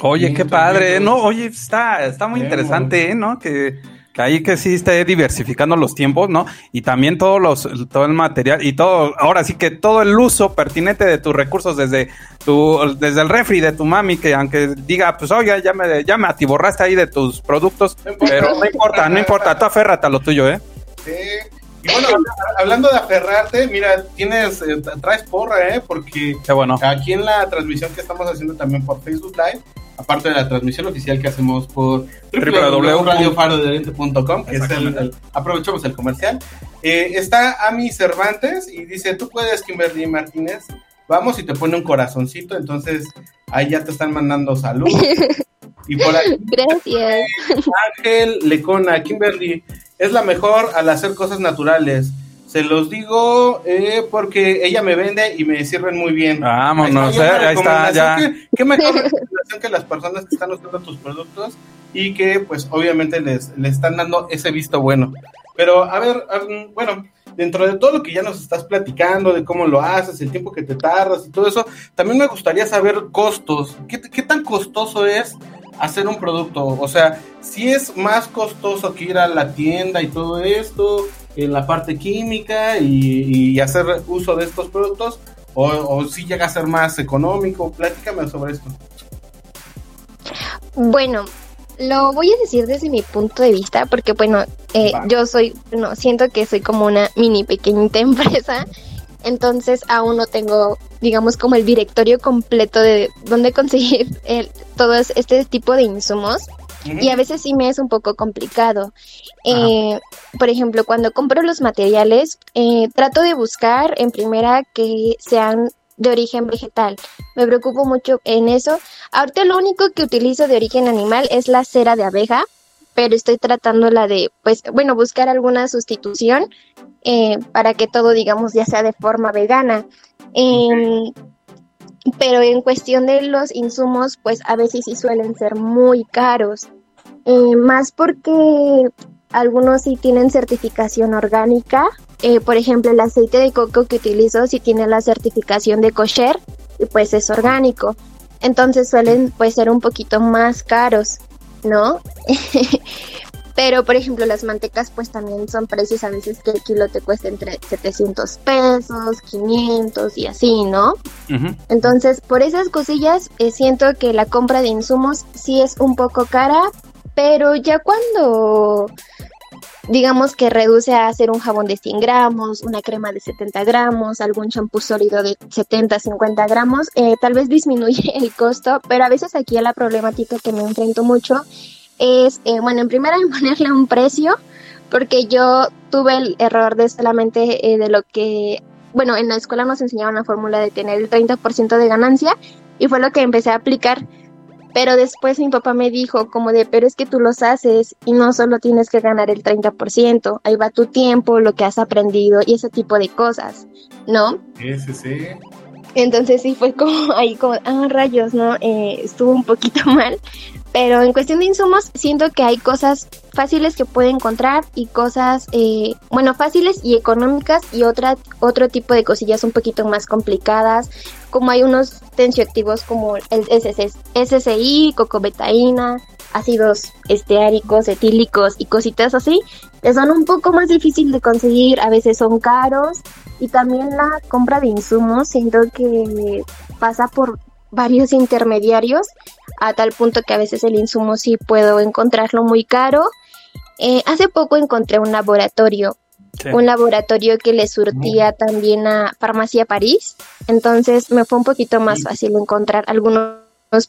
[SPEAKER 4] Oye, qué padre, ¿no? Oye, está, está muy interesante, ¿eh? ¿no? Que, que ahí que sí esté diversificando los tiempos, ¿no? Y también todos los, todo el material y todo, ahora sí que todo el uso pertinente de tus recursos desde tu, desde el refri de tu mami, que aunque diga, pues oye, ya me, ya me atiborraste ahí de tus productos, pero no importa, no importa, tú aférrate a lo tuyo, ¿eh?
[SPEAKER 5] Sí. Y bueno, hablando de aferrarte, mira, tienes, eh, tra- traes porra, ¿eh? Porque
[SPEAKER 4] Qué bueno.
[SPEAKER 5] aquí en la transmisión que estamos haciendo también por Facebook Live, aparte de la transmisión oficial que hacemos por www.radiofarodeliente.com, que es el, el- aprovechamos el comercial, eh, está Ami Cervantes y dice, tú puedes, Kimberly Martínez, vamos y te pone un corazoncito, entonces ahí ya te están mandando salud. y por ahí
[SPEAKER 10] Gracias.
[SPEAKER 5] Ángel Lecona, Kimberly, es la mejor al hacer cosas naturales. Se los digo eh, porque ella me vende y me sirven muy bien.
[SPEAKER 4] Vámonos,
[SPEAKER 5] Ahí está,
[SPEAKER 4] eh, ahí está, ya.
[SPEAKER 5] ¿Qué, qué mejor recomendación que las personas que están usando tus productos y que pues obviamente les, les están dando ese visto bueno. Pero a ver, um, bueno, dentro de todo lo que ya nos estás platicando, de cómo lo haces, el tiempo que te tardas y todo eso, también me gustaría saber costos. ¿Qué, qué tan costoso es hacer un producto? O sea, si es más costoso que ir a la tienda y todo esto, en la parte química y, y hacer uso de estos productos, o, o si llega a ser más económico. Platícame sobre esto.
[SPEAKER 10] Bueno, lo voy a decir desde mi punto de vista, porque bueno, eh, yo soy, no, siento que soy como una mini pequeñita empresa, entonces aún no tengo, digamos, como el directorio completo de dónde conseguir el, todo es- este tipo de insumos. Y a veces sí me es un poco complicado. Eh, por ejemplo, cuando compro los materiales, eh, trato de buscar en primera que sean de origen vegetal. Me preocupo mucho en eso. Ahorita lo único que utilizo de origen animal es la cera de abeja, pero estoy tratando la de, pues, bueno, buscar alguna sustitución eh, para que todo, digamos, ya sea de forma vegana. Pero en cuestión de los insumos, pues a veces sí suelen ser muy caros. Eh, más porque algunos sí tienen certificación orgánica. Eh, por ejemplo, el aceite de coco que utilizo sí tiene la certificación de kosher y pues es orgánico. Entonces suelen pues ser un poquito más caros, ¿no? Pero, por ejemplo, las mantecas pues también son precios a veces que el kilo te cuesta entre 700 pesos, 500 y así, ¿no? Entonces, por esas cosillas, eh, siento que la compra de insumos sí es un poco cara, pero ya cuando digamos que reduce a hacer un jabón de 100 gramos, una crema de 70 gramos, algún champú sólido de 70, 50 gramos, eh, tal vez disminuye el costo, pero a veces aquí la problemática que me enfrento mucho es, eh, bueno, en primera en ponerle un precio, porque yo tuve el error de solamente eh, de lo que bueno, en la escuela nos enseñaban la fórmula de tener el 30% de ganancia y fue lo que empecé a aplicar. Pero después mi papá me dijo como de, pero es que tú los haces y no solo tienes que ganar el 30%, ahí va tu tiempo, lo que has aprendido y ese tipo de cosas, ¿no?
[SPEAKER 5] Sí, sí, sí.
[SPEAKER 10] Entonces sí fue como ahí como, ah, rayos, ¿no? Eh, estuvo un poquito mal. Pero en cuestión de insumos, siento que hay cosas fáciles que puede encontrar y cosas, eh, bueno, fáciles y económicas y otra, otro tipo de cosillas un poquito más complicadas, como hay unos tensioactivos como el SSI, SSI cocobetaína, ácidos esteáricos, etílicos y cositas así, que son un poco más difícil de conseguir, a veces son caros. Y también la compra de insumos siento que pasa por varios intermediarios a tal punto que a veces el insumo sí puedo encontrarlo muy caro. Eh, hace poco encontré un laboratorio,
[SPEAKER 4] Sí.
[SPEAKER 10] un laboratorio que le surtía también a Farmacia París, entonces me fue un poquito más fácil encontrar algunos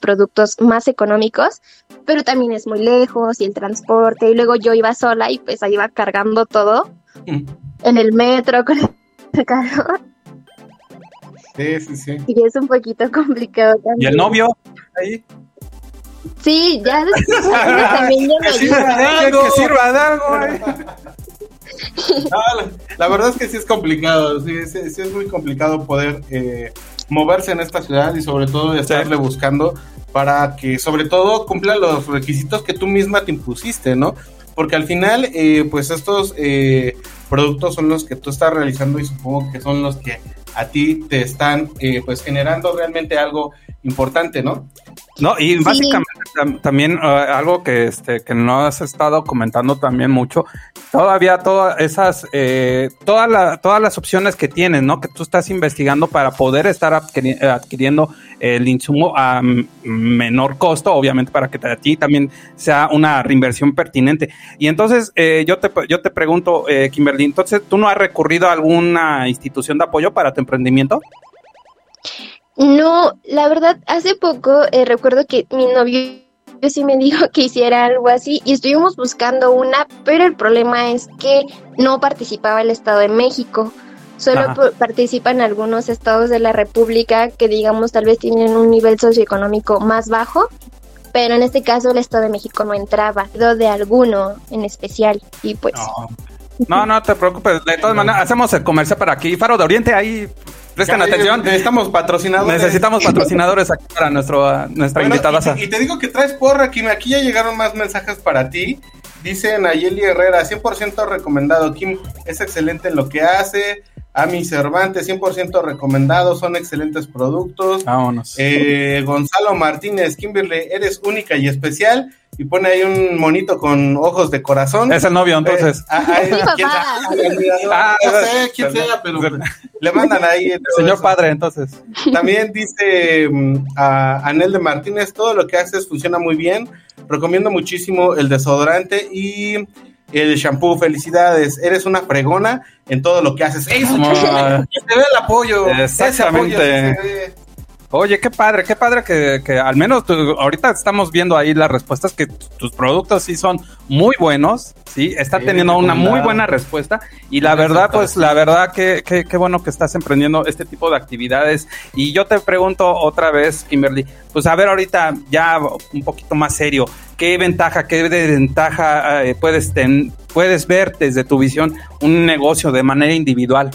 [SPEAKER 10] productos más económicos, pero también es muy lejos y el transporte, y luego yo iba sola y pues ahí iba cargando todo en el metro con el carro,
[SPEAKER 5] Sí, sí, sí.
[SPEAKER 10] y es un poquito complicado
[SPEAKER 4] ¿Y
[SPEAKER 10] también.
[SPEAKER 4] el novio? Ahí.
[SPEAKER 10] Sí, ya después también ya
[SPEAKER 5] Que sirva de algo.
[SPEAKER 4] Que sirva de algo.
[SPEAKER 5] No, la, la verdad es que sí es complicado, sí, sí- sí es muy complicado poder eh, moverse en esta ciudad y sobre todo estarle buscando para que sobre todo cumpla los requisitos que tú misma te impusiste, ¿no? Porque al final, eh, pues estos eh, productos son los que tú estás realizando y supongo que son los que a ti te están eh, pues generando realmente algo importante, ¿no?
[SPEAKER 4] No, y
[SPEAKER 10] Sí.
[SPEAKER 4] básicamente tam- también eh, algo que este que no has estado comentando también mucho, todavía todas esas eh, todas la- todas las opciones que tienes, ¿no? Que tú estás investigando para poder estar adquiri- adquiriendo el insumo a menor costo, obviamente para que a ti también sea una reinversión pertinente. Y entonces eh, yo te yo te pregunto, eh, Kimberly, entonces tú no has recurrido a alguna institución de apoyo para tu emprendimiento?
[SPEAKER 10] No, la verdad, hace poco eh, recuerdo que mi novio sí me dijo que hiciera algo así y estuvimos buscando una, pero el problema es que no participaba el Estado de México. Solo participan algunos estados de la República que digamos tal vez tienen un nivel socioeconómico más bajo, pero en este caso el Estado de México no entraba, de alguno en especial y pues
[SPEAKER 4] No. No, no te preocupes. De todas maneras, hacemos el comercial para aquí. Faro de Oriente, ahí prestan
[SPEAKER 5] Ya,
[SPEAKER 4] atención.
[SPEAKER 5] Necesitamos patrocinadores.
[SPEAKER 4] Necesitamos patrocinadores aquí para nuestro, nuestra
[SPEAKER 5] Bueno,
[SPEAKER 4] invitada.
[SPEAKER 5] y, te- y te digo que traes porra, Kim. Aquí ya llegaron más mensajes para ti. Dice Nayeli Herrera, 100% recomendado. Kim es excelente en lo que hace. Ami Cervantes, 100% recomendado. Son excelentes productos.
[SPEAKER 4] Vámonos.
[SPEAKER 5] Eh, Gonzalo Martínez, Kimberly, eres única y especial. Y pone ahí un monito con ojos de corazón.
[SPEAKER 4] Es el novio, entonces.
[SPEAKER 5] Eh, ah, ah.
[SPEAKER 4] Ah,
[SPEAKER 5] no sé quién sea, pero le mandan ahí.
[SPEAKER 4] Señor
[SPEAKER 5] eso.
[SPEAKER 4] padre, entonces.
[SPEAKER 5] También dice mm, a Anel de Martínez, todo lo que haces funciona muy bien. Recomiendo muchísimo el desodorante y el shampoo. Felicidades, eres una fregona en todo lo que haces. ¡Eso! Se ve el apoyo. Ese
[SPEAKER 4] Exactamente. Oye, qué padre, qué padre que, que al menos tú- ahorita estamos viendo ahí las respuestas que tus productos sí son muy buenos, sí, están
[SPEAKER 5] Sí,
[SPEAKER 4] teniendo una muy buena respuesta y la verdad, pues la verdad que, que, qué bueno que estás emprendiendo este tipo de actividades. Y yo te pregunto otra vez, Kimberly, pues a ver ahorita ya un poquito más serio, ¿qué ventaja, qué ventaja eh, puedes, ten- puedes ver desde tu visión un negocio de manera individual?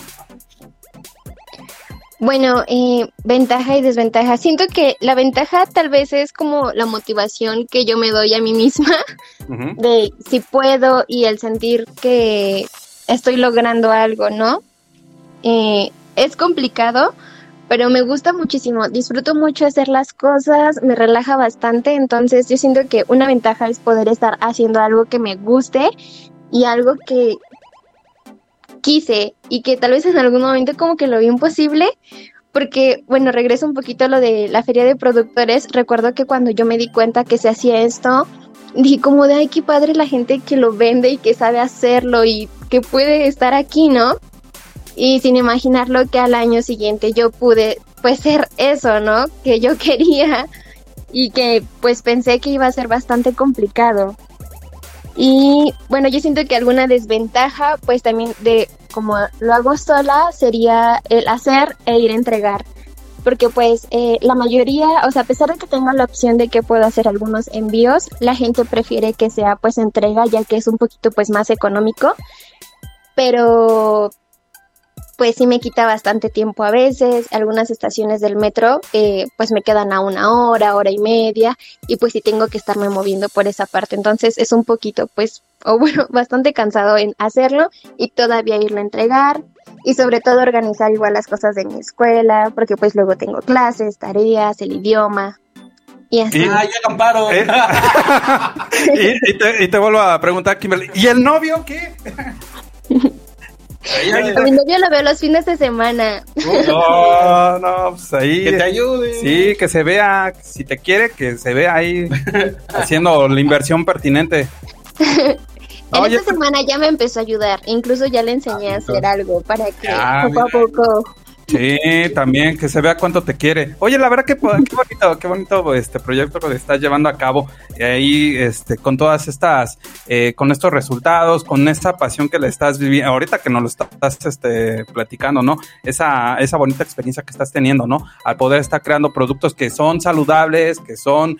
[SPEAKER 10] Bueno, eh, ventaja y desventaja. Siento que la ventaja tal vez es como la motivación que yo me doy a mí misma de si puedo y el sentir que estoy logrando algo, ¿no? Eh, es complicado, pero me gusta muchísimo. Disfruto mucho hacer las cosas, me relaja bastante, entonces yo siento que una ventaja es poder estar haciendo algo que me guste y algo que quise y que tal vez en algún momento como que lo vi imposible, porque bueno, regreso un poquito a lo de la feria de productores, recuerdo que cuando yo me di cuenta que se hacía esto, dije como de, ay, qué padre la gente que lo vende y que sabe hacerlo y que puede estar aquí, ¿no? Y sin imaginarlo que al año siguiente yo pude pues ser eso, ¿no? Que yo quería y que pues pensé que iba a ser bastante complicado. Y bueno, yo siento que alguna desventaja, pues también de como lo hago sola, sería el hacer e ir a entregar. Porque pues eh, la mayoría, o sea, a pesar de que tengo la opción de que puedo hacer algunos envíos, la gente prefiere que sea pues entrega ya que es un poquito pues más económico. Pero pues sí me quita bastante tiempo a veces. Algunas estaciones del metro eh, pues me quedan a una hora, hora y media y pues sí tengo que estarme moviendo por esa parte. Entonces es un poquito pues, o bueno, bastante cansado en hacerlo y todavía irlo a entregar y sobre todo organizar igual las cosas de mi escuela porque pues luego tengo clases, tareas, el idioma. Y así.
[SPEAKER 5] Ah, ya amparo.
[SPEAKER 4] ¿Eh? y, y te, y te vuelvo a preguntar, Kimberly, ¿y el novio qué?
[SPEAKER 10] A mi novio lo veo los fines de semana.
[SPEAKER 4] No, no, pues ahí.
[SPEAKER 5] Que te ayude.
[SPEAKER 4] Sí, que se vea, si te quiere, que se vea ahí haciendo la inversión pertinente.
[SPEAKER 10] En esta semana ya me empezó a ayudar, incluso ya le enseñé a hacer algo para que
[SPEAKER 4] Ah,
[SPEAKER 10] poco a poco
[SPEAKER 4] Sí, también que se vea cuánto te quiere. Oye, la verdad que qué bonito, qué bonito este proyecto que estás llevando a cabo y ahí, este, con todas estas, eh, con estos resultados, con esta pasión que le estás viviendo, ahorita que nos lo estás, este, platicando, ¿no? Esa, esa bonita experiencia que estás teniendo, ¿no? Al poder estar creando productos que son saludables, que son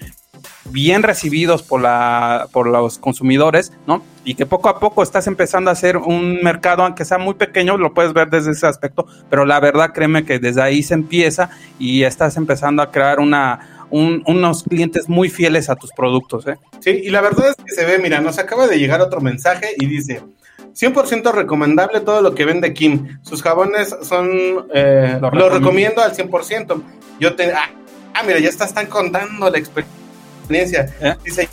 [SPEAKER 4] bien recibidos por la por los consumidores, ¿no? Y que poco a poco estás empezando a hacer un mercado, aunque sea muy pequeño, lo puedes ver desde ese aspecto, pero la verdad créeme que desde ahí se empieza y estás empezando a crear una un- unos clientes muy fieles a tus productos, ¿eh?
[SPEAKER 5] Sí, y la verdad es que se ve, mira, nos acaba de llegar otro mensaje y dice, 100% recomendable todo lo que vende Kim. Sus jabones son, eh,
[SPEAKER 4] Lo
[SPEAKER 5] lo,
[SPEAKER 4] recomiendo.
[SPEAKER 5] recomiendo al 100%. Yo te, ah, ah, mira, ya está- están contando la experiencia.
[SPEAKER 4] ¿Eh?
[SPEAKER 5] Dice,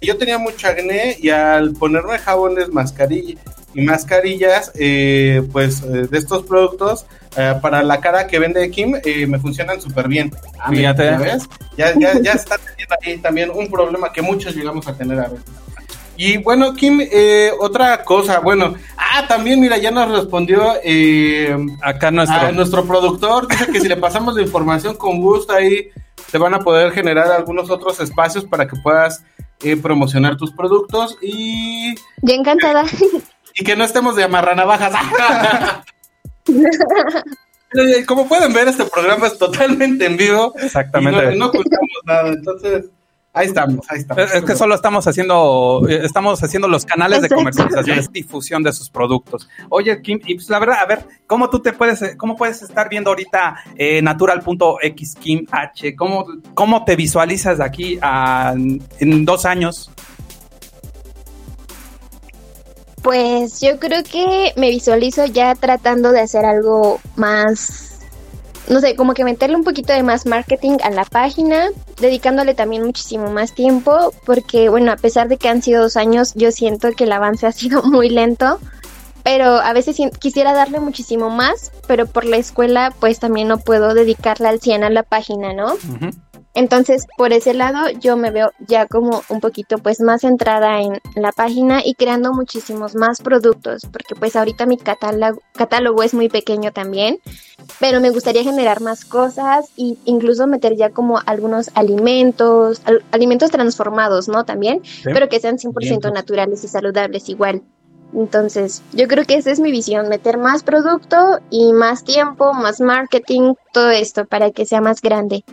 [SPEAKER 5] yo tenía mucho acné y al ponerme jabones, mascarilla y mascarillas, eh, pues eh, de estos productos, eh, para la cara que vende Kim, eh, me funcionan súper bien. Ah. Ya, ya, ya está teniendo ahí también un problema que muchos llegamos a tener a veces. Y bueno, Kim, eh, otra cosa, bueno, ah, también mira, ya nos respondió eh,
[SPEAKER 4] Acá nuestro
[SPEAKER 5] a nuestro productor, dice que si le pasamos la información con gusto ahí te van a poder generar algunos otros espacios para que puedas eh, promocionar tus productos y,
[SPEAKER 10] ya encantada.
[SPEAKER 5] y que no estemos de amarranavajas. Eh, Como pueden ver, este programa es totalmente en vivo.
[SPEAKER 4] Exactamente.
[SPEAKER 5] Y no, no nada, entonces ahí estamos, ahí estamos.
[SPEAKER 4] Es que solo estamos haciendo, eh, estamos haciendo los canales de comercialización, es difusión de sus productos. Oye, Kim, y pues la verdad, a ver, ¿cómo tú te puedes, cómo puedes estar viendo ahorita eh, natural.x Kim H? ¿Cómo, ¿Cómo te visualizas de aquí a, en dos años?
[SPEAKER 10] Pues yo creo que me visualizo ya tratando de hacer algo más, no sé, como que meterle un poquito de más marketing a la página, dedicándole también muchísimo más tiempo, porque bueno, a pesar de que han sido dos años, yo siento que el avance ha sido muy lento, pero a veces quisiera darle muchísimo más, pero por la escuela pues también no puedo dedicarle al 100 a la página, ¿no? Entonces, por ese lado, yo me veo ya como un poquito pues más centrada en la página y creando muchísimos más productos, porque pues ahorita mi catálogo, catálogo es muy pequeño también, pero me gustaría generar más cosas e incluso meter ya como algunos alimentos, al- alimentos transformados, ¿no? También, pero que sean 100%
[SPEAKER 5] Alimentos.
[SPEAKER 10] naturales y saludables igual. Entonces, yo creo que esa es mi visión, meter más producto y más tiempo, más marketing, todo esto para que sea más grande.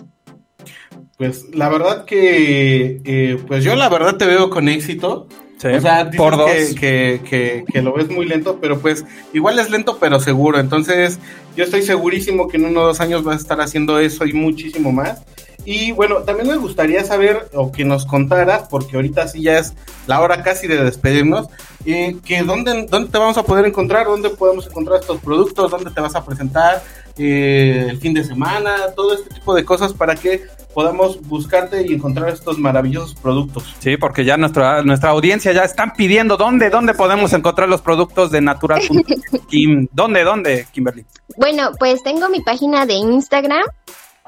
[SPEAKER 5] Pues la verdad que, eh, pues yo la verdad te veo con éxito.
[SPEAKER 4] Sí,
[SPEAKER 5] O sea, dices
[SPEAKER 4] por dos.
[SPEAKER 5] Que, que, que, que lo ves muy lento, pero pues igual es lento pero seguro. Entonces yo estoy segurísimo que en uno o dos años vas a estar haciendo eso y muchísimo más. Y bueno, también me gustaría saber o que nos contaras, porque ahorita sí ya es la hora casi de despedirnos, eh, que dónde, dónde te vamos a poder encontrar, dónde podemos encontrar estos productos, dónde te vas a presentar eh, el fin de semana, todo este tipo de cosas para que podamos buscarte y encontrar estos maravillosos productos.
[SPEAKER 4] Sí, porque ya nuestra, nuestra audiencia ya están pidiendo dónde, dónde podemos encontrar los productos de natural.kim. ¿Dónde, dónde, Kimberly?
[SPEAKER 10] Bueno, pues tengo mi página de Instagram,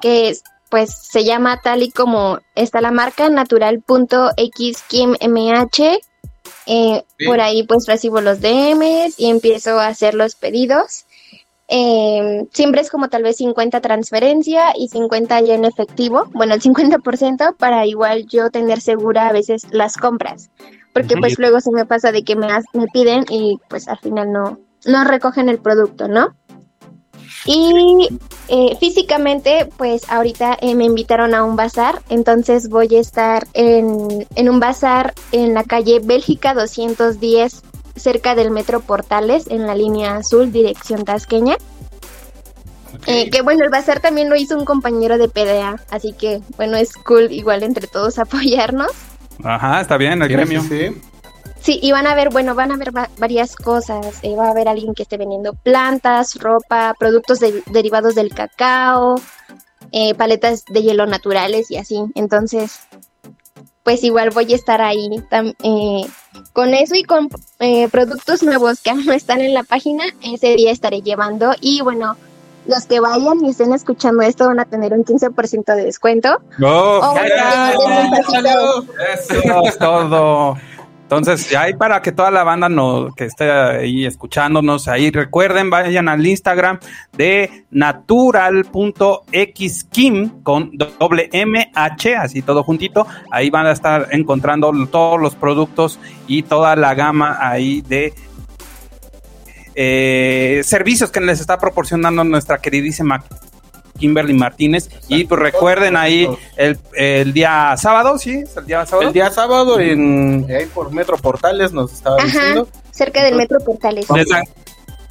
[SPEAKER 10] que es, pues se llama tal y como está la marca, natural.xkimmh. Eh. Por ahí pues recibo los DMs y empiezo a hacer los pedidos. Eh, siempre es como tal vez 50 transferencia y 50 ya en efectivo, bueno, el 50% para igual yo tener segura a veces las compras, porque pues luego se me pasa de que me, me piden y pues al final no, nos recogen el producto, ¿no? Y eh, físicamente, pues ahorita eh, me invitaron a un bazar, entonces voy a estar en, en un bazar en la calle Bélgica 210, cerca del Metro Portales, en la línea azul, dirección tasqueña. Eh, que bueno, el bazar también lo hizo un compañero de PDA, así que bueno, es cool igual entre todos apoyarnos.
[SPEAKER 4] Ajá, está bien, el gremio.
[SPEAKER 5] Sí.
[SPEAKER 10] Sí, y van a ver, bueno, van a ver va- varias cosas. Eh, va a haber alguien que esté vendiendo plantas, ropa, productos de- derivados del cacao, eh, paletas de hielo naturales y así. Entonces, pues igual voy a estar ahí eh, con eso y con eh, productos nuevos que aún no están en la página. Ese día estaré llevando y bueno. Los que vayan y estén escuchando esto van a tener un 15% de descuento.
[SPEAKER 4] Oh. Eso es todo. Entonces, ya hay para que toda la banda que esté ahí escuchándonos, ahí recuerden, vayan al Instagram de natural.xkim con doble MH, así todo juntito. Ahí van a estar encontrando todos los productos y toda la gama ahí de eh, servicios que les está proporcionando nuestra queridísima Kimberly Martínez. Y pues recuerden ahí el, el día sábado, ¿sí? ¿Es el día sábado?
[SPEAKER 5] El día sábado en ahí por Metro Portales nos estaba
[SPEAKER 10] Ajá,
[SPEAKER 5] diciendo.
[SPEAKER 10] cerca del Metro Portales.
[SPEAKER 4] ¿Desde,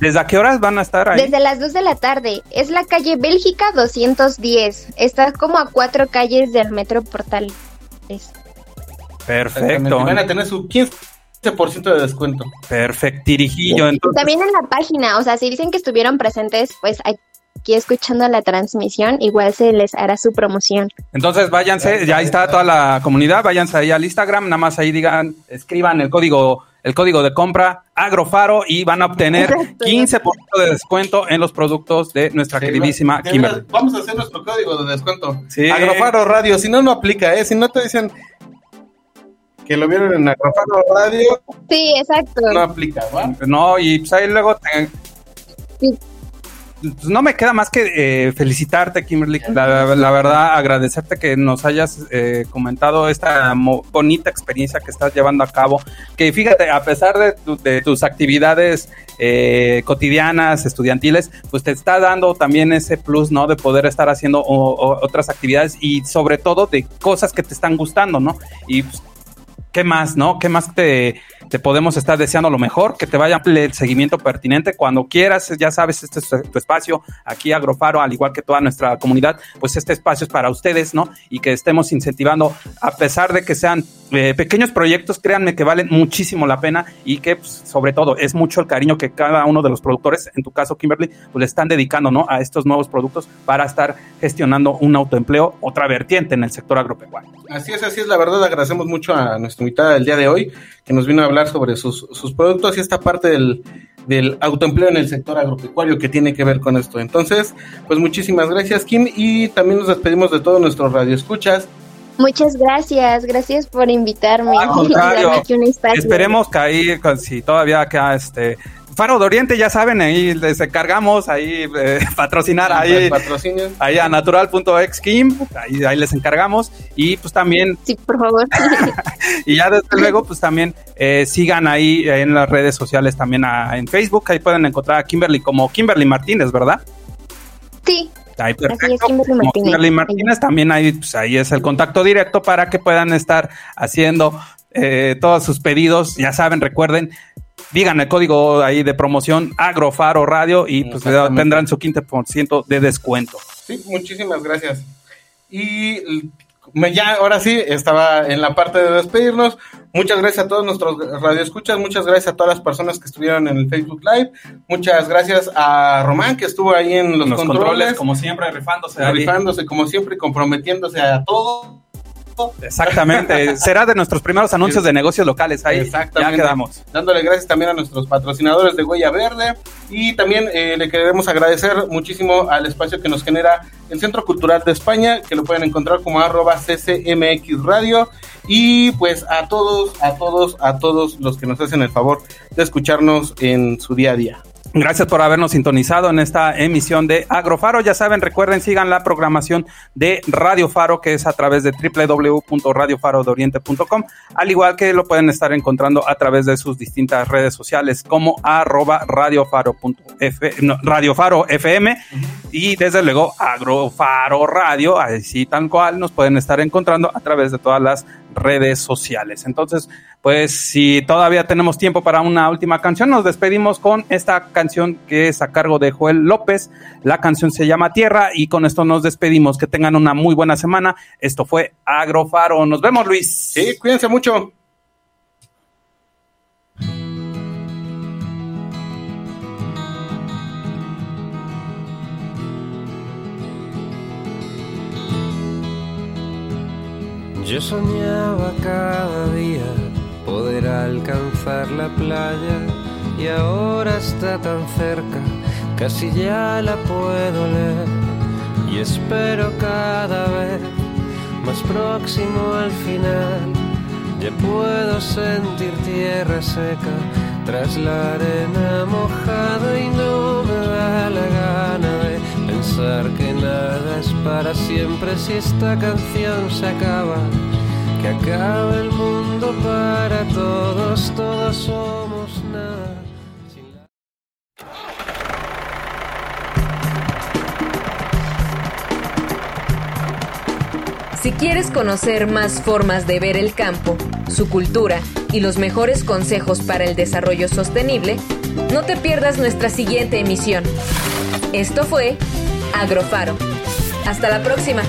[SPEAKER 4] desde a qué horas van a estar ahí?
[SPEAKER 10] Desde las 2 de la tarde. Es la calle Bélgica 210. Está como a cuatro calles del Metro Portales.
[SPEAKER 4] Perfecto.
[SPEAKER 5] Van a tener su 15% de descuento.
[SPEAKER 4] Perfectirijillo. Entonces,
[SPEAKER 10] también en la página, o sea, si dicen que estuvieron presentes, pues aquí escuchando la transmisión, igual se les hará su promoción.
[SPEAKER 4] entonces váyanse, ya ahí está toda la comunidad, váyanse ahí al Instagram, nada más ahí digan, escriban el código, el código de compra Agrofaro y van a obtener
[SPEAKER 10] Exacto.
[SPEAKER 4] 15% de descuento en los productos de nuestra queridísima
[SPEAKER 5] De
[SPEAKER 4] Kimberly.
[SPEAKER 5] verdad, Vamos a hacer nuestro código de descuento.
[SPEAKER 4] Sí.
[SPEAKER 5] Agrofaro Radio, si no, no aplica, ¿eh? Si no te dicen que lo vieron en Agrofaro Radio,
[SPEAKER 10] Sí, exacto.
[SPEAKER 5] no aplica, ¿va?
[SPEAKER 4] No, y pues ahí luego te-
[SPEAKER 10] Sí.
[SPEAKER 4] Pues no me queda más que eh, felicitarte, Kimberly. La, la verdad, agradecerte que nos hayas eh, comentado esta bonita experiencia que estás llevando a cabo. Que fíjate, a pesar de, tu- de tus actividades eh, cotidianas, estudiantiles, pues te está dando también ese plus, ¿no? De poder estar haciendo otras actividades y sobre todo de cosas que te están gustando, ¿no? Y pues, ¿qué más, no? ¿Qué más te, te podemos estar deseando lo mejor? Que te vaya el seguimiento pertinente cuando quieras, ya sabes, este es tu espacio, aquí Agrofaro, al igual que toda nuestra comunidad, pues este espacio es para ustedes, ¿no? Y que estemos incentivando, a pesar de que sean eh, pequeños proyectos, créanme que valen muchísimo la pena y que, pues, sobre todo, es mucho el cariño que cada uno de los productores, en tu caso, Kimberly, pues le están dedicando, ¿no? A estos nuevos productos para estar gestionando un autoempleo, otra vertiente en el sector agropecuario.
[SPEAKER 5] Así es, así es, la verdad agradecemos mucho a nuestra invitada del día de hoy, que nos vino a hablar sobre sus, sus productos y esta parte del, del autoempleo en el sector agropecuario que tiene que ver con esto. Entonces, pues muchísimas gracias, Kim, y también nos despedimos de todos nuestros radioescuchas.
[SPEAKER 10] Muchas gracias, gracias por invitarme.
[SPEAKER 4] Al contrario,
[SPEAKER 10] y darme aquí un espacio.
[SPEAKER 4] Esperemos que ahí, con- si todavía acá, este, Faro de Oriente, ya saben, ahí les encargamos, ahí eh, patrocinar ahí,
[SPEAKER 5] Patrocinio.
[SPEAKER 4] ahí a natural.exkim, ahí, ahí les encargamos y pues también,
[SPEAKER 10] Sí, por favor.
[SPEAKER 4] y ya desde luego, pues también eh, sigan ahí en las redes sociales, también a- en Facebook, ahí pueden encontrar a Kimberly como Kimberly Martínez, ¿verdad?
[SPEAKER 10] sí,
[SPEAKER 4] Ahí
[SPEAKER 10] así es,
[SPEAKER 4] perfecto.
[SPEAKER 10] Kimberly
[SPEAKER 4] Como
[SPEAKER 10] Martínez.
[SPEAKER 4] Kimberly Martínez, también ahí, pues, ahí es el contacto directo para que puedan estar haciendo eh, todos sus pedidos. Ya saben, recuerden, digan el código ahí de promoción Agrofaro Radio y pues tendrán su 15% de descuento.
[SPEAKER 5] Sí, muchísimas gracias. Y ya, ahora sí, estaba en la parte de despedirnos. Muchas gracias a todos nuestros radioescuchas, muchas gracias a todas las personas que estuvieron en el Facebook Live, muchas gracias a Román que estuvo ahí en los,
[SPEAKER 4] Los controles,
[SPEAKER 5] controles,
[SPEAKER 4] como siempre, rifándose.
[SPEAKER 5] rifándose como siempre, comprometiéndose a todo.
[SPEAKER 4] Exactamente. Será de nuestros primeros anuncios de negocios locales. Ahí ya
[SPEAKER 5] Exactamente.
[SPEAKER 4] quedamos.
[SPEAKER 5] Dándole gracias también a nuestros patrocinadores de Huella Verde y también eh, le queremos agradecer muchísimo al espacio que nos genera el Centro Cultural de España, que lo pueden encontrar como arroba ccmx radio y pues a todos, a todos, a todos los que nos hacen el favor de escucharnos en su día a día.
[SPEAKER 4] Gracias por habernos sintonizado en esta emisión de Agrofaro. Ya saben, recuerden, sigan la programación de Radio Faro, que es a través de www.radiofarodoriente.com, al igual que lo pueden estar encontrando a través de sus distintas redes sociales como arroba radiofaro.f, no, Radio Faro FM y desde luego Agrofaro Radio, así tal cual nos pueden estar encontrando a través de todas las redes sociales. Entonces, pues si todavía tenemos tiempo para una última canción, nos despedimos con esta canción que es a cargo de Joel López. La canción se llama Tierra y con esto nos despedimos. Que tengan una muy buena semana. Esto fue Agrofaro. Nos vemos, Luis.
[SPEAKER 5] Sí, cuídense mucho.
[SPEAKER 11] Yo soñaba cada día poder alcanzar la playa y ahora está tan cerca, casi ya la puedo leer y espero cada vez más próximo al final. Ya puedo sentir tierra seca tras la arena mojada y no me da la gana pensar que nada es para siempre si esta canción se acaba. Que acabe el mundo para todos, todos somos nada.
[SPEAKER 1] Si quieres conocer más formas de ver el campo, su cultura y los mejores consejos para el desarrollo sostenible, no te pierdas nuestra siguiente emisión. Esto fue Agrofaro. Hasta la próxima.